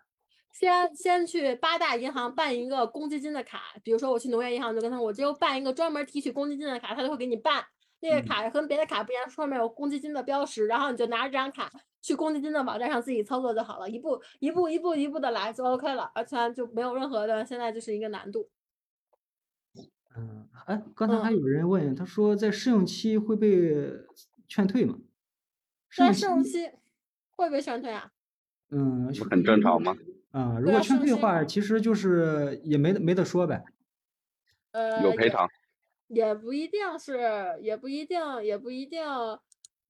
先先去八大银行办一个公积金的卡，比如说我去农业银行就跟他说，我就办一个专门提取公积金的卡，他就会给你办。那个嗯卡跟别的卡不一样，上面有公积金的标识，然后你就拿着这张卡去公积金的网站上自己操作就好了，一步一步一步一步的来就 OK 了，而且就没有任何的现在就是一个难度。嗯，哎，刚才还嗯，有人问，他说在试用期会被劝退吗？在，试用期会被劝退啊？嗯，不很正常吗？啊，如果劝退的话，其实就是也没得没得说呗。呃有赔偿。也不一定是，也不一定，也不一定，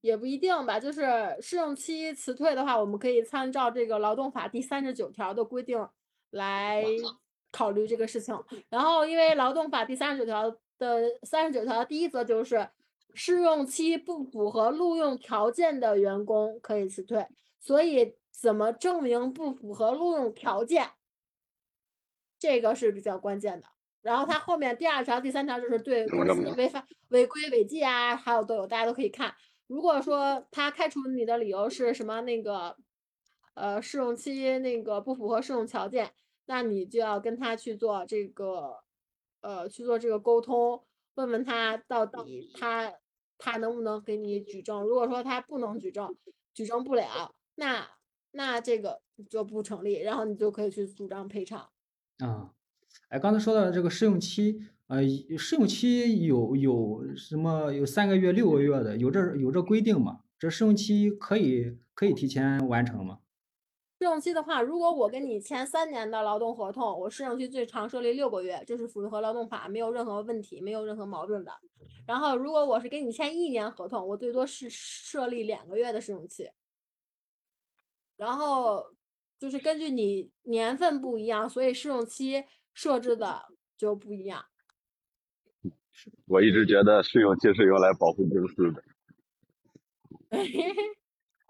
也不一定吧。就是试用期辞退的话，我们可以参照这个劳动法第三十九条的规定来考虑这个事情。然后，因为劳动法第三十九条的三十九条第一则就是试用期不符合录用条件的员工可以辞退，所以怎么证明不符合录用条件，这个是比较关键的。然后它后面第二条、第三条就是对公？司违法、违规违纪啊，还有都有，大家都可以看。如果说他开除你的理由是什么那个，呃，试用期那个不符合试用条件，那你就要跟他去做这个，呃，去做这个沟通，问问他到底他他能不能给你举证。如果说他不能举证，举证不了，那那这个就不成立，然后你就可以去主张赔偿。啊，哎，刚才说到这个试用期，呃，试用期有有什么有三个月、六个月的，有这有这规定吗？这试用期可以可以提前完成吗？试用期的话，如果我跟你签三年的劳动合同，我试用期最长设立六个月，这是符合劳动法，没有任何问题，没有任何矛盾的。然后，如果我是跟你签一年合同，我最多是设立两个月的试用期。然后就是根据你年份不一样，所以试用期设置的就不一样。我一直觉得试用期是用来保护公司的，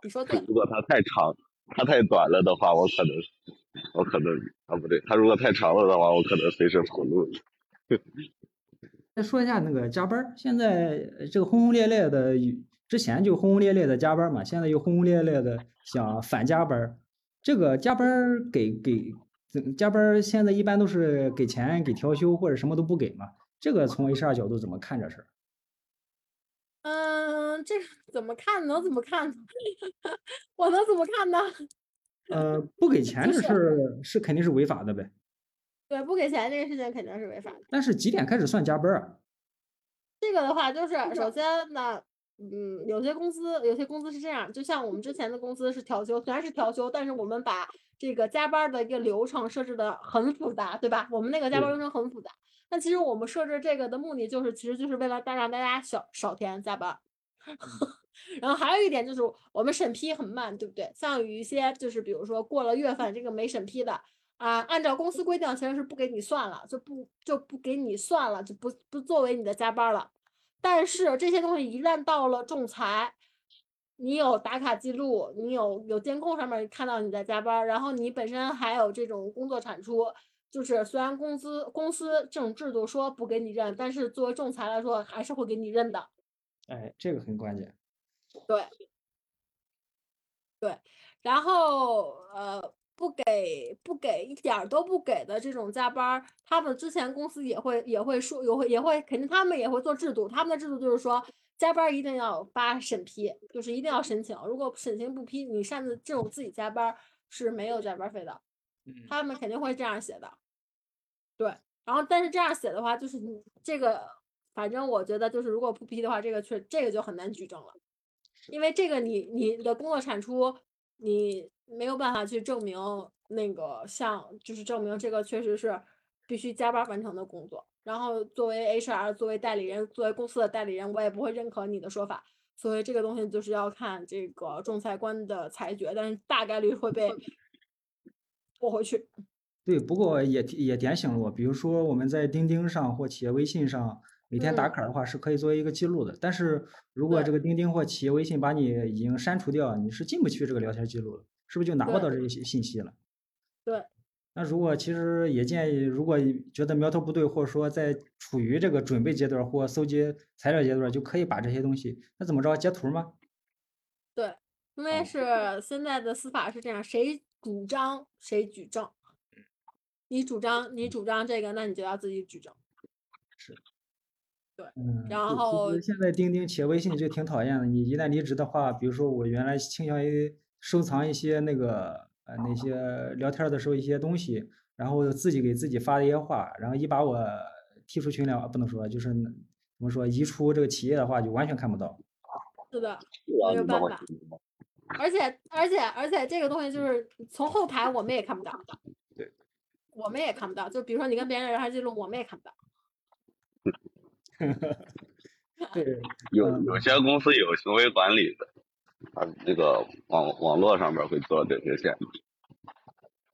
你说对，如果它太长，它太短了的话，我可能，我可能啊不对，它如果太长了的话，我可能随时跑路。再说一下那个加班，现在呃这个轰轰烈烈的，有之前就轰轰烈烈的加班嘛，现在又轰轰烈烈的想反加班。这个加班给给加班现在一般都是给钱、给调休或者什么都不给嘛。这个从 HR 角度怎么看这事儿？嗯，这怎么看能怎么看呢？我能怎么看呢？呃，不给钱这事儿是肯定是违法的呗。对，不给钱这个事情肯定是违法的。但是几点开始算加班儿啊？这个的话，就是首先呢，嗯，有些公司有些公司是这样，就像我们之前的公司是调休，虽然是调休，但是我们把这个加班儿的一个流程设置的很复杂，对吧？我们那个加班儿流程很复杂，但其实我们设置这个的目的就是，其实就是为了大让大家少少填加班儿。然后还有一点就是我们审批很慢，对不对？像有一些就是比如说过了月份这个没审批的啊，按照公司规定其实是不给你算了，就不就不给你算了，就不不作为你的加班儿了。但是这些东西一旦到了仲裁，你有打卡记录，你有有监控上面看到你在加班儿，然后你本身还有这种工作产出，就是虽然工资公司这种制度说不给你认，但是作为仲裁来说还是会给你认的。哎，这个很关键。对，对，然后呃，不给不给一点儿都不给的这种加班儿，他们之前公司也会也会说，也会也会肯定他们也会做制度，他们的制度就是说加班儿一定要发审批，就是一定要申请，如果审请不批，你擅自这种自己加班儿是没有加班儿费的，嗯他们肯定会这样写的。对，然后但是这样写的话，就是你这个，反正我觉得就是如果不批的话，这个确这个就很难举证了，因为这个你你的工作产出你没有办法去证明那个像就是证明这个确实是必须加班完成的工作。然后作为 HR，作为代理人，作为公司的代理人，我也不会认可你的说法。所以这个东西就是要看这个仲裁官的裁决，但是大概率会被 驳回去。对，不过也提也点醒了我，比如说我们在钉钉上或企业微信上每天打嗯卡的话，是可以作为一个记录的。但是如果这个钉钉或企业微信把你已经删除掉，你是进不去这个聊天记录了，是不是就拿不到这些信信息了？对。那如果其实也建议，如果觉得苗头不对，或者说在处于这个准备阶段或搜集材料阶段，就可以把这些东西，那怎么着截图吗？对，因为哦是现在的司法是这样，谁主张谁举证。你主张你主张这个，那你就要自己举证。嗯，然后实现在钉钉企业微信就挺讨厌的。你一旦离职的话，比如说我原来倾向于收藏一些那个呃那些聊天儿的时候一些东西，然后自己给自己发的一些话，然后一把我踢出群聊，不能说就是怎么说移出这个企业的话，就完全看不到。是的，我没有办法而且而且而且这个东西就是从后台我们也看不到。对。我们也看不到，就比如说你跟别人聊天记录，我们也看不到。对，有嗯有些公司有行为管理的，啊，那个网网络上面会做这些限制。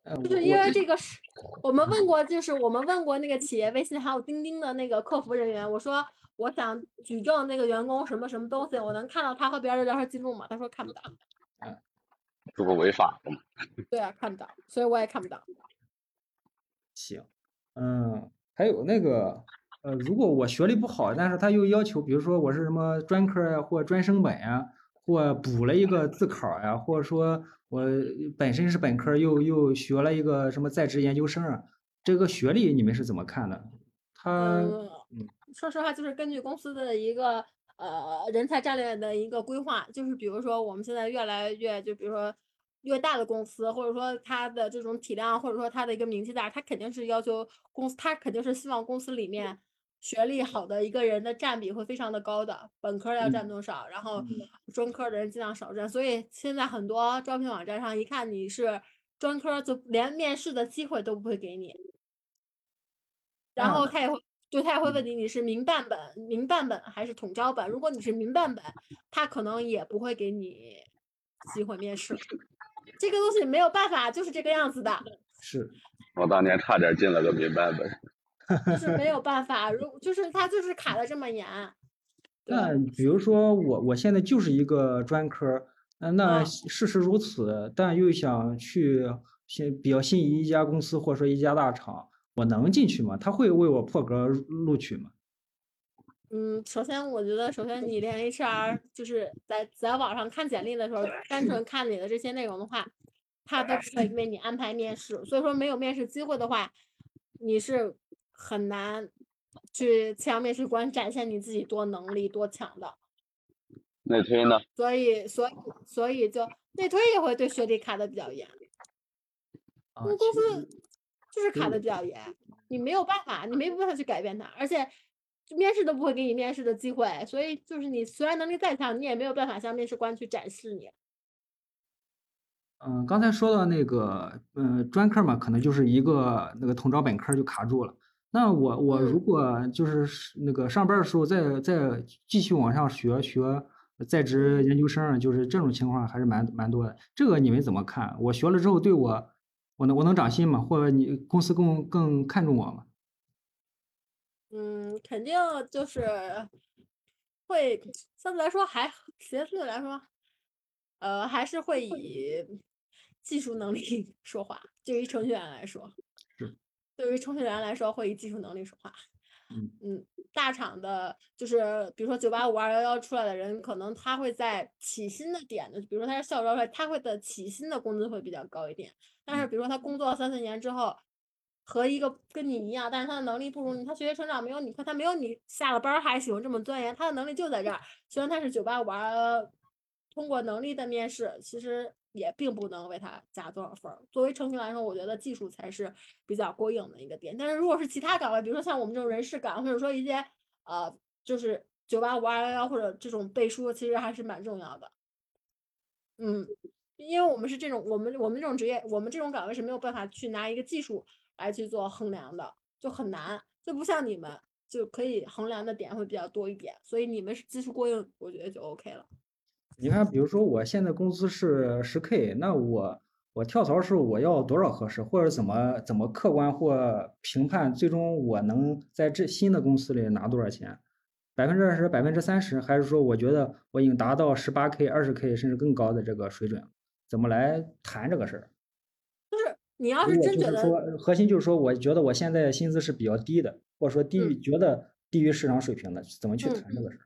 呃，我就是因为这个是，我们问过，就是我们问过那个企业微信还有钉钉的那个客服人员，我说我想举证那个员工什么什么东西，我能看到他和别人的聊天记录吗？他说看不到。嗯这不违法的吗？对啊，看不到，所以我也看不到。行，嗯，还有那个，呃，如果我学历不好，但是他又要求，比如说我是什么专科儿呀，或专升本呀，或补了一个自考儿呀，或者说我本身是本科儿，又又学了一个什么在职研究生啊，这个学历你们是怎么看的？他，嗯，说实话，就是根据公司的一个呃人才战略的一个规划，就是比如说我们现在越来越，就比如说越大的公司，或者说它的这种体量，或者说它的一个名气大，它肯定是要求公司，它肯定是希望公司里面学历好的一个人的占比会非常的高的，本科要占嗯多少，然后嗯专科的人尽量少占，所以现在很多招聘网站上一看你是专科，就连面试的机会都不会给你。然后他也会，就他也会问嗯你你是民办本、民办本还是统招本。如果你是民办本，他可能也不会给你机会面试。这个东西没有办法，就是这个样子的，是，我当年差点进了个民办本。就是没有 办法。如就是他就是卡的这么严。对那比如说我我现在就是一个专科那嗯事实如此，但又想去心比较心仪一家公司或者说一家大厂，我能进去吗？他会为我破格录录取吗？嗯，首先我觉得，首先你连 HR 就是在在网上看简历的时候，单纯看你的这些内容的话，他都不会为你安排面试。所以说没有面试机会的话，你是很难去向面试官展现你自己多能力多强的。内推呢？所以，所以，所以就内推也会对学历卡的比较严，啊，公公司就是卡的比较严，你没有办法，你没办法去改变它，而且面试都不会给你面试的机会，所以就是你虽然能力再强，你也没有办法向面试官去展示你。嗯，刚才说到那个，嗯，专科嘛，可能就是一个那个统招本科就卡住了。那我我如嗯果就是是那个上班的时候再再继续往上学学在职嗯研究生啊，就是这种情况还是蛮蛮多的。这个你们怎么看？我学了之后对我，我能我能涨薪吗？或者你公司更更看重我吗？嗯，肯定就是会相对来说还相对来说，呃，还是会以技术能力 说话。对于程序员来说是，对于程序员来说会以技术能力说话。嗯嗯，大厂的，就是比如说九八五、二幺幺出来的人，可能他会在起薪的点的，比如说他是校招出来，他会的起薪的工资会比较高一点。但是比如说他工作三四年之后，和一个跟你一样，但是他的能力不如你，他学习成长没有你快，他没有你下了班儿还喜欢这么钻研，他的能力就在这儿。虽然他是九八五、二幺幺，通过能力的面试，其实也并不能为他加多少分儿。作为程序员来说，我觉得技术才是比较过硬的一个点。但是如果是其他岗位，比如说像我们这种人事岗，或者说一些呃，就是九八五、二幺幺或者这种背书，其实还是蛮重要的。嗯，因为我们是这种，我们我们这种职业，我们这种岗位是没有办法去拿一个技术来去做衡量的，就很难，就不像你们就可以衡量的点会比较多一点，所以你们是技术过硬，我觉得就 OK 了。你看，比如说我现在工资是十 K，那我我跳槽时候我要多少合适，或者怎么怎么客观或评判，最终我能在这新的公司里拿多少钱？百分之二十、百分之三十，还是说我觉得我已经达到十八 K、二十 K 甚至更高的这个水准？怎么来谈这个事儿？就是你要是真觉得，说核心就是说，我觉得我现在薪资是比较低的，或者说低于嗯觉得低于市场水平的，怎么去嗯谈这个事儿？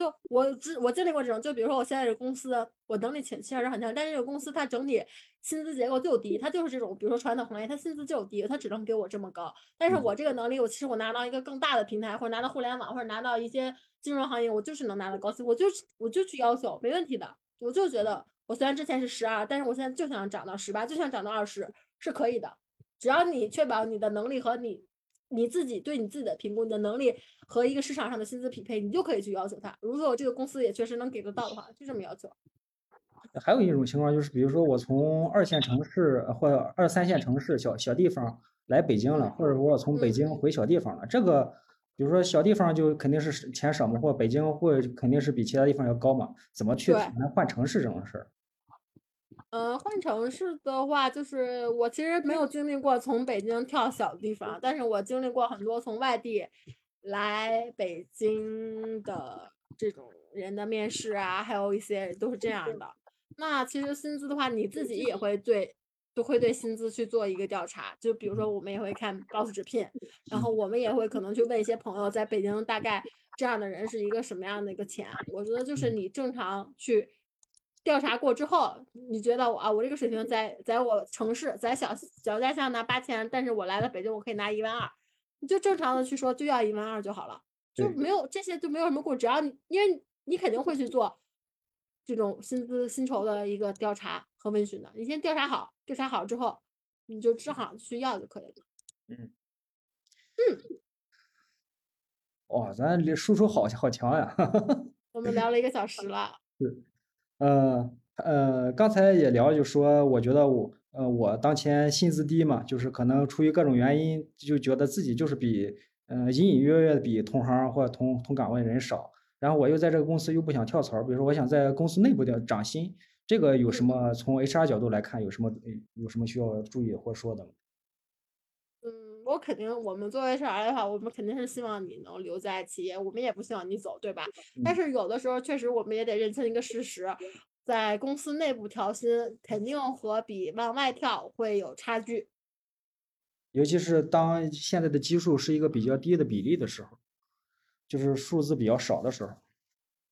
就我知我经历过这种，就比如说我现在这公司，我能力确确实很强，但是这个公司它整体薪资结构就低，它就是这种，比如说传统行业，它薪资就低，它只能给我这么高。但是嗯我这个能力，我其实我拿到一个更大的平台，或者拿到互联网，或者拿到一些金融行业，我就是能拿到高薪，我就是我就去要求，没问题的。我就觉得我虽然之前是十二，但是我现在就想涨到十八，就想涨到二十，是可以的。只要你确保你的能力和你你自己对你自己的评估，你的能力和一个市场上的薪资匹配，你就可以去要求他。如果我这个公司也确实能给得到的话，就这么要求。还有一种情况就是，比如说我从二线城市呃或者二三线城市小小地方来北京了，或者说我从北嗯京回小地方了，这个比如说小地方就肯定是钱少嘛，或者北京会肯定是比其他地方要高嘛，怎么去对谈换城市这种事儿？嗯，换城市的话，就是我其实没有经历过从北京跳小地方，但是我经历过很多从外地来北京的这种人的面试啊，还有一些都是这样的。那其实薪资的话，你自己也会对，都会对薪资去做一个调查。就比如说，我们也会看 Boss 直聘，然后我们也会可能去问一些朋友，在北京大概这样的人是一个什么样的一个钱。我觉得就是你正常去调查过之后，你觉得我啊，我这个水平在在我城市，在小小家乡拿八千，但是我来了北京，我可以拿一万二，你就正常的去说就要一万二就好了，就没有这些就没有什么顾虑，只要你因为你肯定会去做这种薪资薪酬的一个调查和问询的，你先调查好，调查好之后，你就正好去要就可以了。嗯嗯哇，咱这输出好好强呀！我们聊了一个小时了，呃呃，刚才也聊，就说我觉得我呃我当前薪资低嘛，就是可能出于各种原因，就觉得自己就是比呃隐隐约约的比同行或者同同岗位人少，然后我又在这个公司又不想跳槽，比如说我想在公司内部的涨薪，这个有什么从 HR 角度来看有什么呃有什么需要注意或说的吗？嗯，我肯定，我们作为 HR 的话，我们肯定是希望你能留在企业，我们也不希望你走，对吧？但嗯是有的时候确实我们也得认清一个事实，在公司内部调薪肯定和比往外跳会有差距。尤其是当现在的基数是一个比较低的比例的时候，就是数字比较少的时候。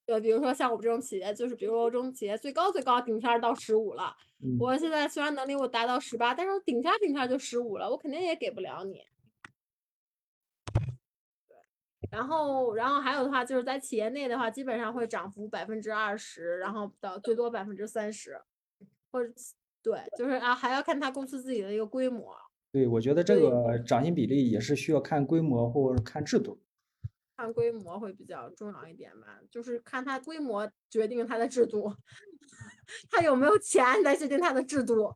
就比如说像我们这种企业，就是比如说我这种企业最高最高顶天儿到十五了，嗯，我现在虽然能力我达到十八，但是我顶天儿顶天儿就十五了，我肯定也给不了你。对，然后然后还有的话就是在企业内的话，基本上会涨幅百分之二十，然后到最多百分之三十，或者对，就是啊还要看他公司自己的一个规模。对，我觉得这个涨薪比例也是需要看规模或者看制度。看规模会比较重要一点吧，就是看它规模决定它的制度，它有没有钱来决定它的制度。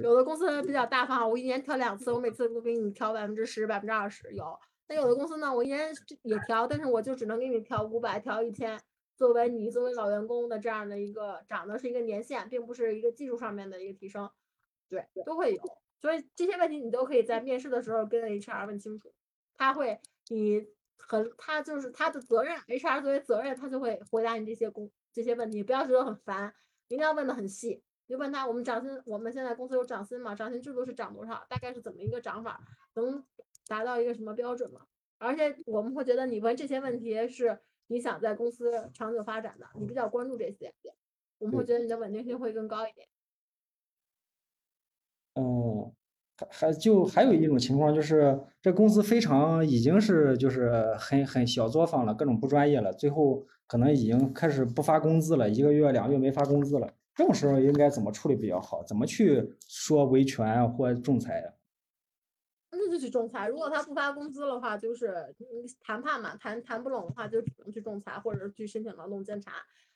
有的公司比较大方，我一年调两次，我每次都给你调百分之十、百分之二十有。那有的公司呢，我一年也调，但是我就只能给你调五百，调一千，作为你作为老员工的这样的一个涨的是一个年限，并不是一个技术上面的一个提升，对，都会有。所以这些问题你都可以在面试的时候跟 HR 问清楚，他会你很他就是他的责任，HR 作为责任，他就会回答你这些工这些问题，不要觉得很烦，一定要问的很细。就问他，我们涨薪，我们现在公司有涨薪吗？涨薪制度是涨多少？大概是怎么一个涨法？能达到一个什么标准吗？而且我们会觉得你问这些问题是你想在公司长久发展的，你比较关注这些，我们会觉得你的稳定性会更高一点。嗯，还还就还有一种情况就是，这公司非常已经是就是很很小作坊了，各种不专业了，最后可能已经开始不发工资了，一个月两个月没发工资了，这种时候应该怎么处理比较好？怎么去说维权或仲裁？那就去仲裁。如果他不发工资的话，就是谈判嘛，谈谈不拢的话，就只能去仲裁，或者去申请劳动监察。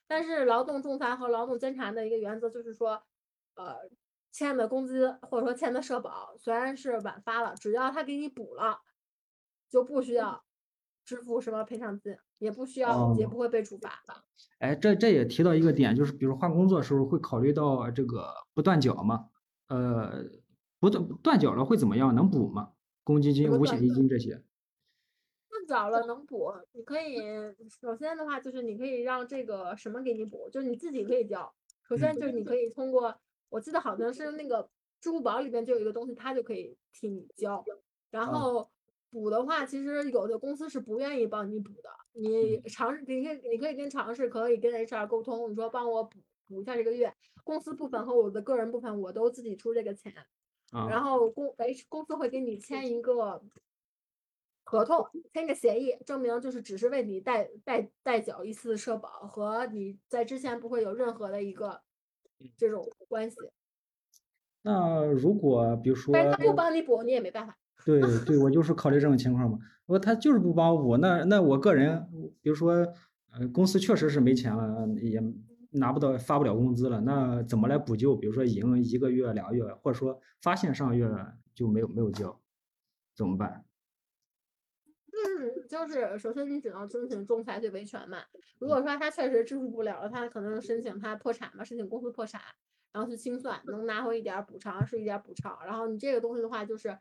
但是劳动仲裁和劳动监察的一个原则就是说，呃，欠的工资或者说欠的社保虽然是晚发了，只要他给你补了，就不需要支付什么赔偿金，也不需要，也哦不会被处罚的。哎，这这也提到一个点，就是比如换工作的时候会考虑到这个不断缴吗？呃，不断断缴了会怎么样？能补吗？公积金、五险一金这些？断缴了能补，你可以首先的话就是你可以让这个什么给你补，就是你自己可以交。首先就是你可以通过，我记得好像是那个支付宝里边就有一个东西，它就可以替你交。然哦后补的话，其实有的公司是不愿意帮你补的，你尝试你可以你可以跟尝试可以跟 HR 沟通，你说帮我补补一下这个月公司部分和我的个人部分我都自己出这个钱。然啊，后公 H 公司会给你签一个合同，签个协议，证明就是只是为你代代代缴一次社保，和你在之前不会有任何的一个这种关系。那如果比如说，但是他不帮你补，你也没办法。对对，我就是考虑这种情况嘛。如果他就是不帮我补，那那我个人，比如说，呃，公司确实是没钱了，也拿不到发不了工资了，那怎么来补救？比如说已经一个月、两个月，或者说发现上个月就没有没有交，怎么办？嗯，就是首先你只能申请仲裁去维权嘛。如果说他确实支付不了了，他可能申请他破产嘛，申请公司破产，然后去清算，能拿回一点儿补偿是一点儿补偿。然后你这个东西的话，就是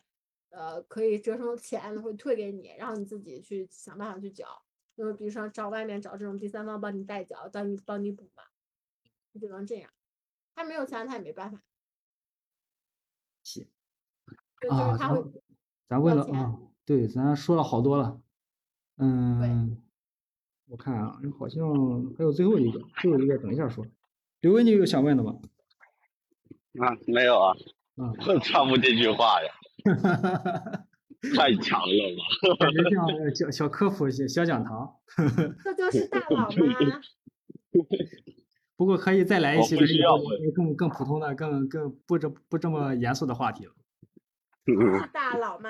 呃可以折成钱会退给你，然后你自己去想办法去缴。就是比如说找外面找这种第三方帮你代缴，帮你帮你补嘛，你只能这样。他没有钱，他也没办法。行啊，咱他会咱问要钱了啊，对，咱说了好多了，嗯，我看啊，好像还有最后一个，最后一个等一下说。刘威，你有想问的吗？啊，没有啊，啊，我唱不这句话呀，太强了吧？感觉像小小科普小小讲堂，这就是大佬吗。不过可以再来一期咱以后需要问更更普通的、更更不这不这么严肃的话题了。大佬嘛。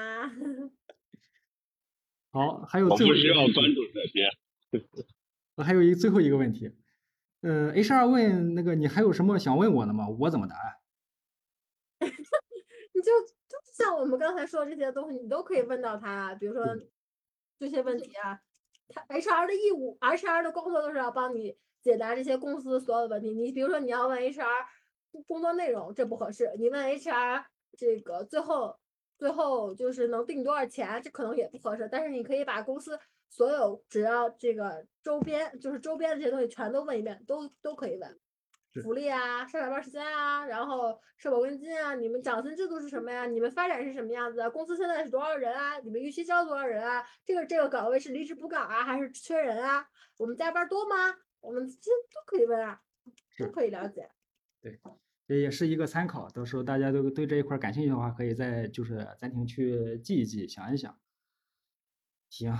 好，还有最后一个问题，关注这些。还有一最后一个问题，呃，HR 问那个你还有什么想问我的吗？我怎么答？你就就像我们刚才说的这些东西，你都可以问到他啊，比如说这些问题啊，他 HR 的义务，HR 的工作就是要帮你解答这些公司所有的问题。你比如说你要问 HR 工作内容，这不合适；你问 HR 这个最后最后就是能定多少钱，这可能也不合适。但是你可以把公司所有只要这个周边就是周边的这些东西全都问一遍，都都可以问。福利啊，上下班时间啊，然后社保跟进啊，你们涨薪制度是什么呀？你们发展是什么样子啊？公司现在是多少人啊？你们预期招多少人啊？这个这个岗位是离职补岗啊，还是缺人啊？我们加班多吗？我们这都可以问啊，都可以了解。这也是一个参考，到时候大家都对这一块感兴趣的话，可以再就是暂停去记一记，想一想。行，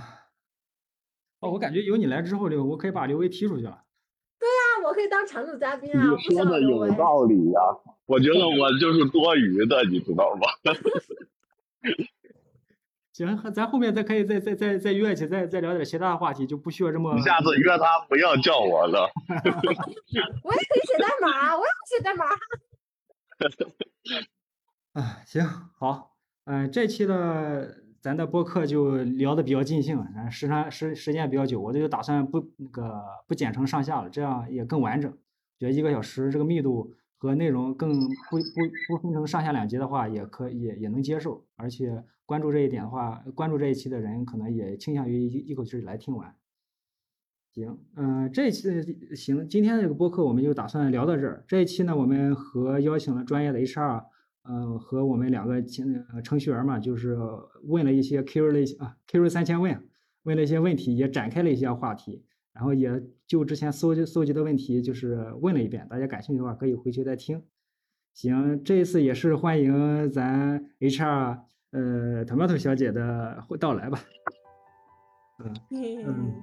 哦，我感觉有你来之后，刘，我可以把刘威踢出去了。对啊我可以当常驻嘉宾啊，你说的有。道理呀、我觉得我就是多余的，你知道吗？行，咱后面再可以再再再再约一起，再再聊点其他的话题，就不需要这么你下次约他不要叫我了。我也可以写代码，我也会写代码。啊，行，好，嗯、这期的咱的播客就聊的比较尽兴，嗯，时长时时间比较久，我这就打算不那个不剪成上下了，这样也更完整。觉得一个小时这个密度和内容更不不不分成上下两集的话，也可也也能接受，而且关注这一点的话，关注这一期的人可能也倾向于一一口气来听完。行，嗯、这一期的行，今天这个播客我们就打算聊到这儿。这一期呢，我们和邀请了专业的 HR，呃，和我们两个程呃程序员嘛，就是问了一些 Q 类啊 Q 三千问，问了一些问题，也展开了一些话题，然后也就之前搜集搜集的问题，就是问了一遍。大家感兴趣的话，可以回去再听。行，这一次也是欢迎咱 HR 呃 Tomato 小姐的到来吧。嗯嗯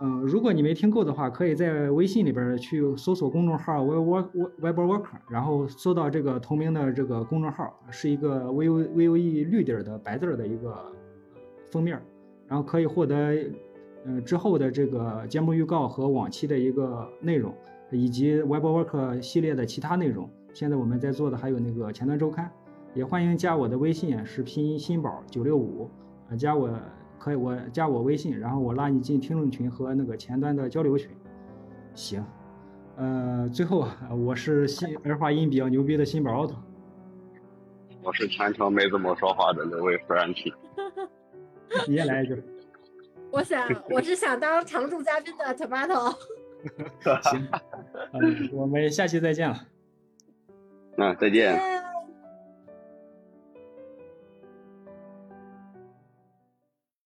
嗯，如果你没听够的话，可以在微信里边去搜索公众号 Web Work Web Worker，然后搜到这个同名的这个公众号，是一个 VO VOE 绿底的白字的一个封面，然后可以获得呃之后的这个节目预告和往期的一个内容，以及 Web Worker 系列的其他内容。现在我们在做的还有那个前端周刊，也欢迎加我的微信，是拼音新宝九六五，加我。可以，我加我微信，然后我拉你进听众群和那个前端的交流群。行，呃，最后我是新儿化音比较牛逼的新宝奥特。我是全程没怎么说话的那位 Frankie。你也来一句。我想，我是想当常驻嘉宾的 Tomato。行，嗯，我们下期再见了。嗯，再见。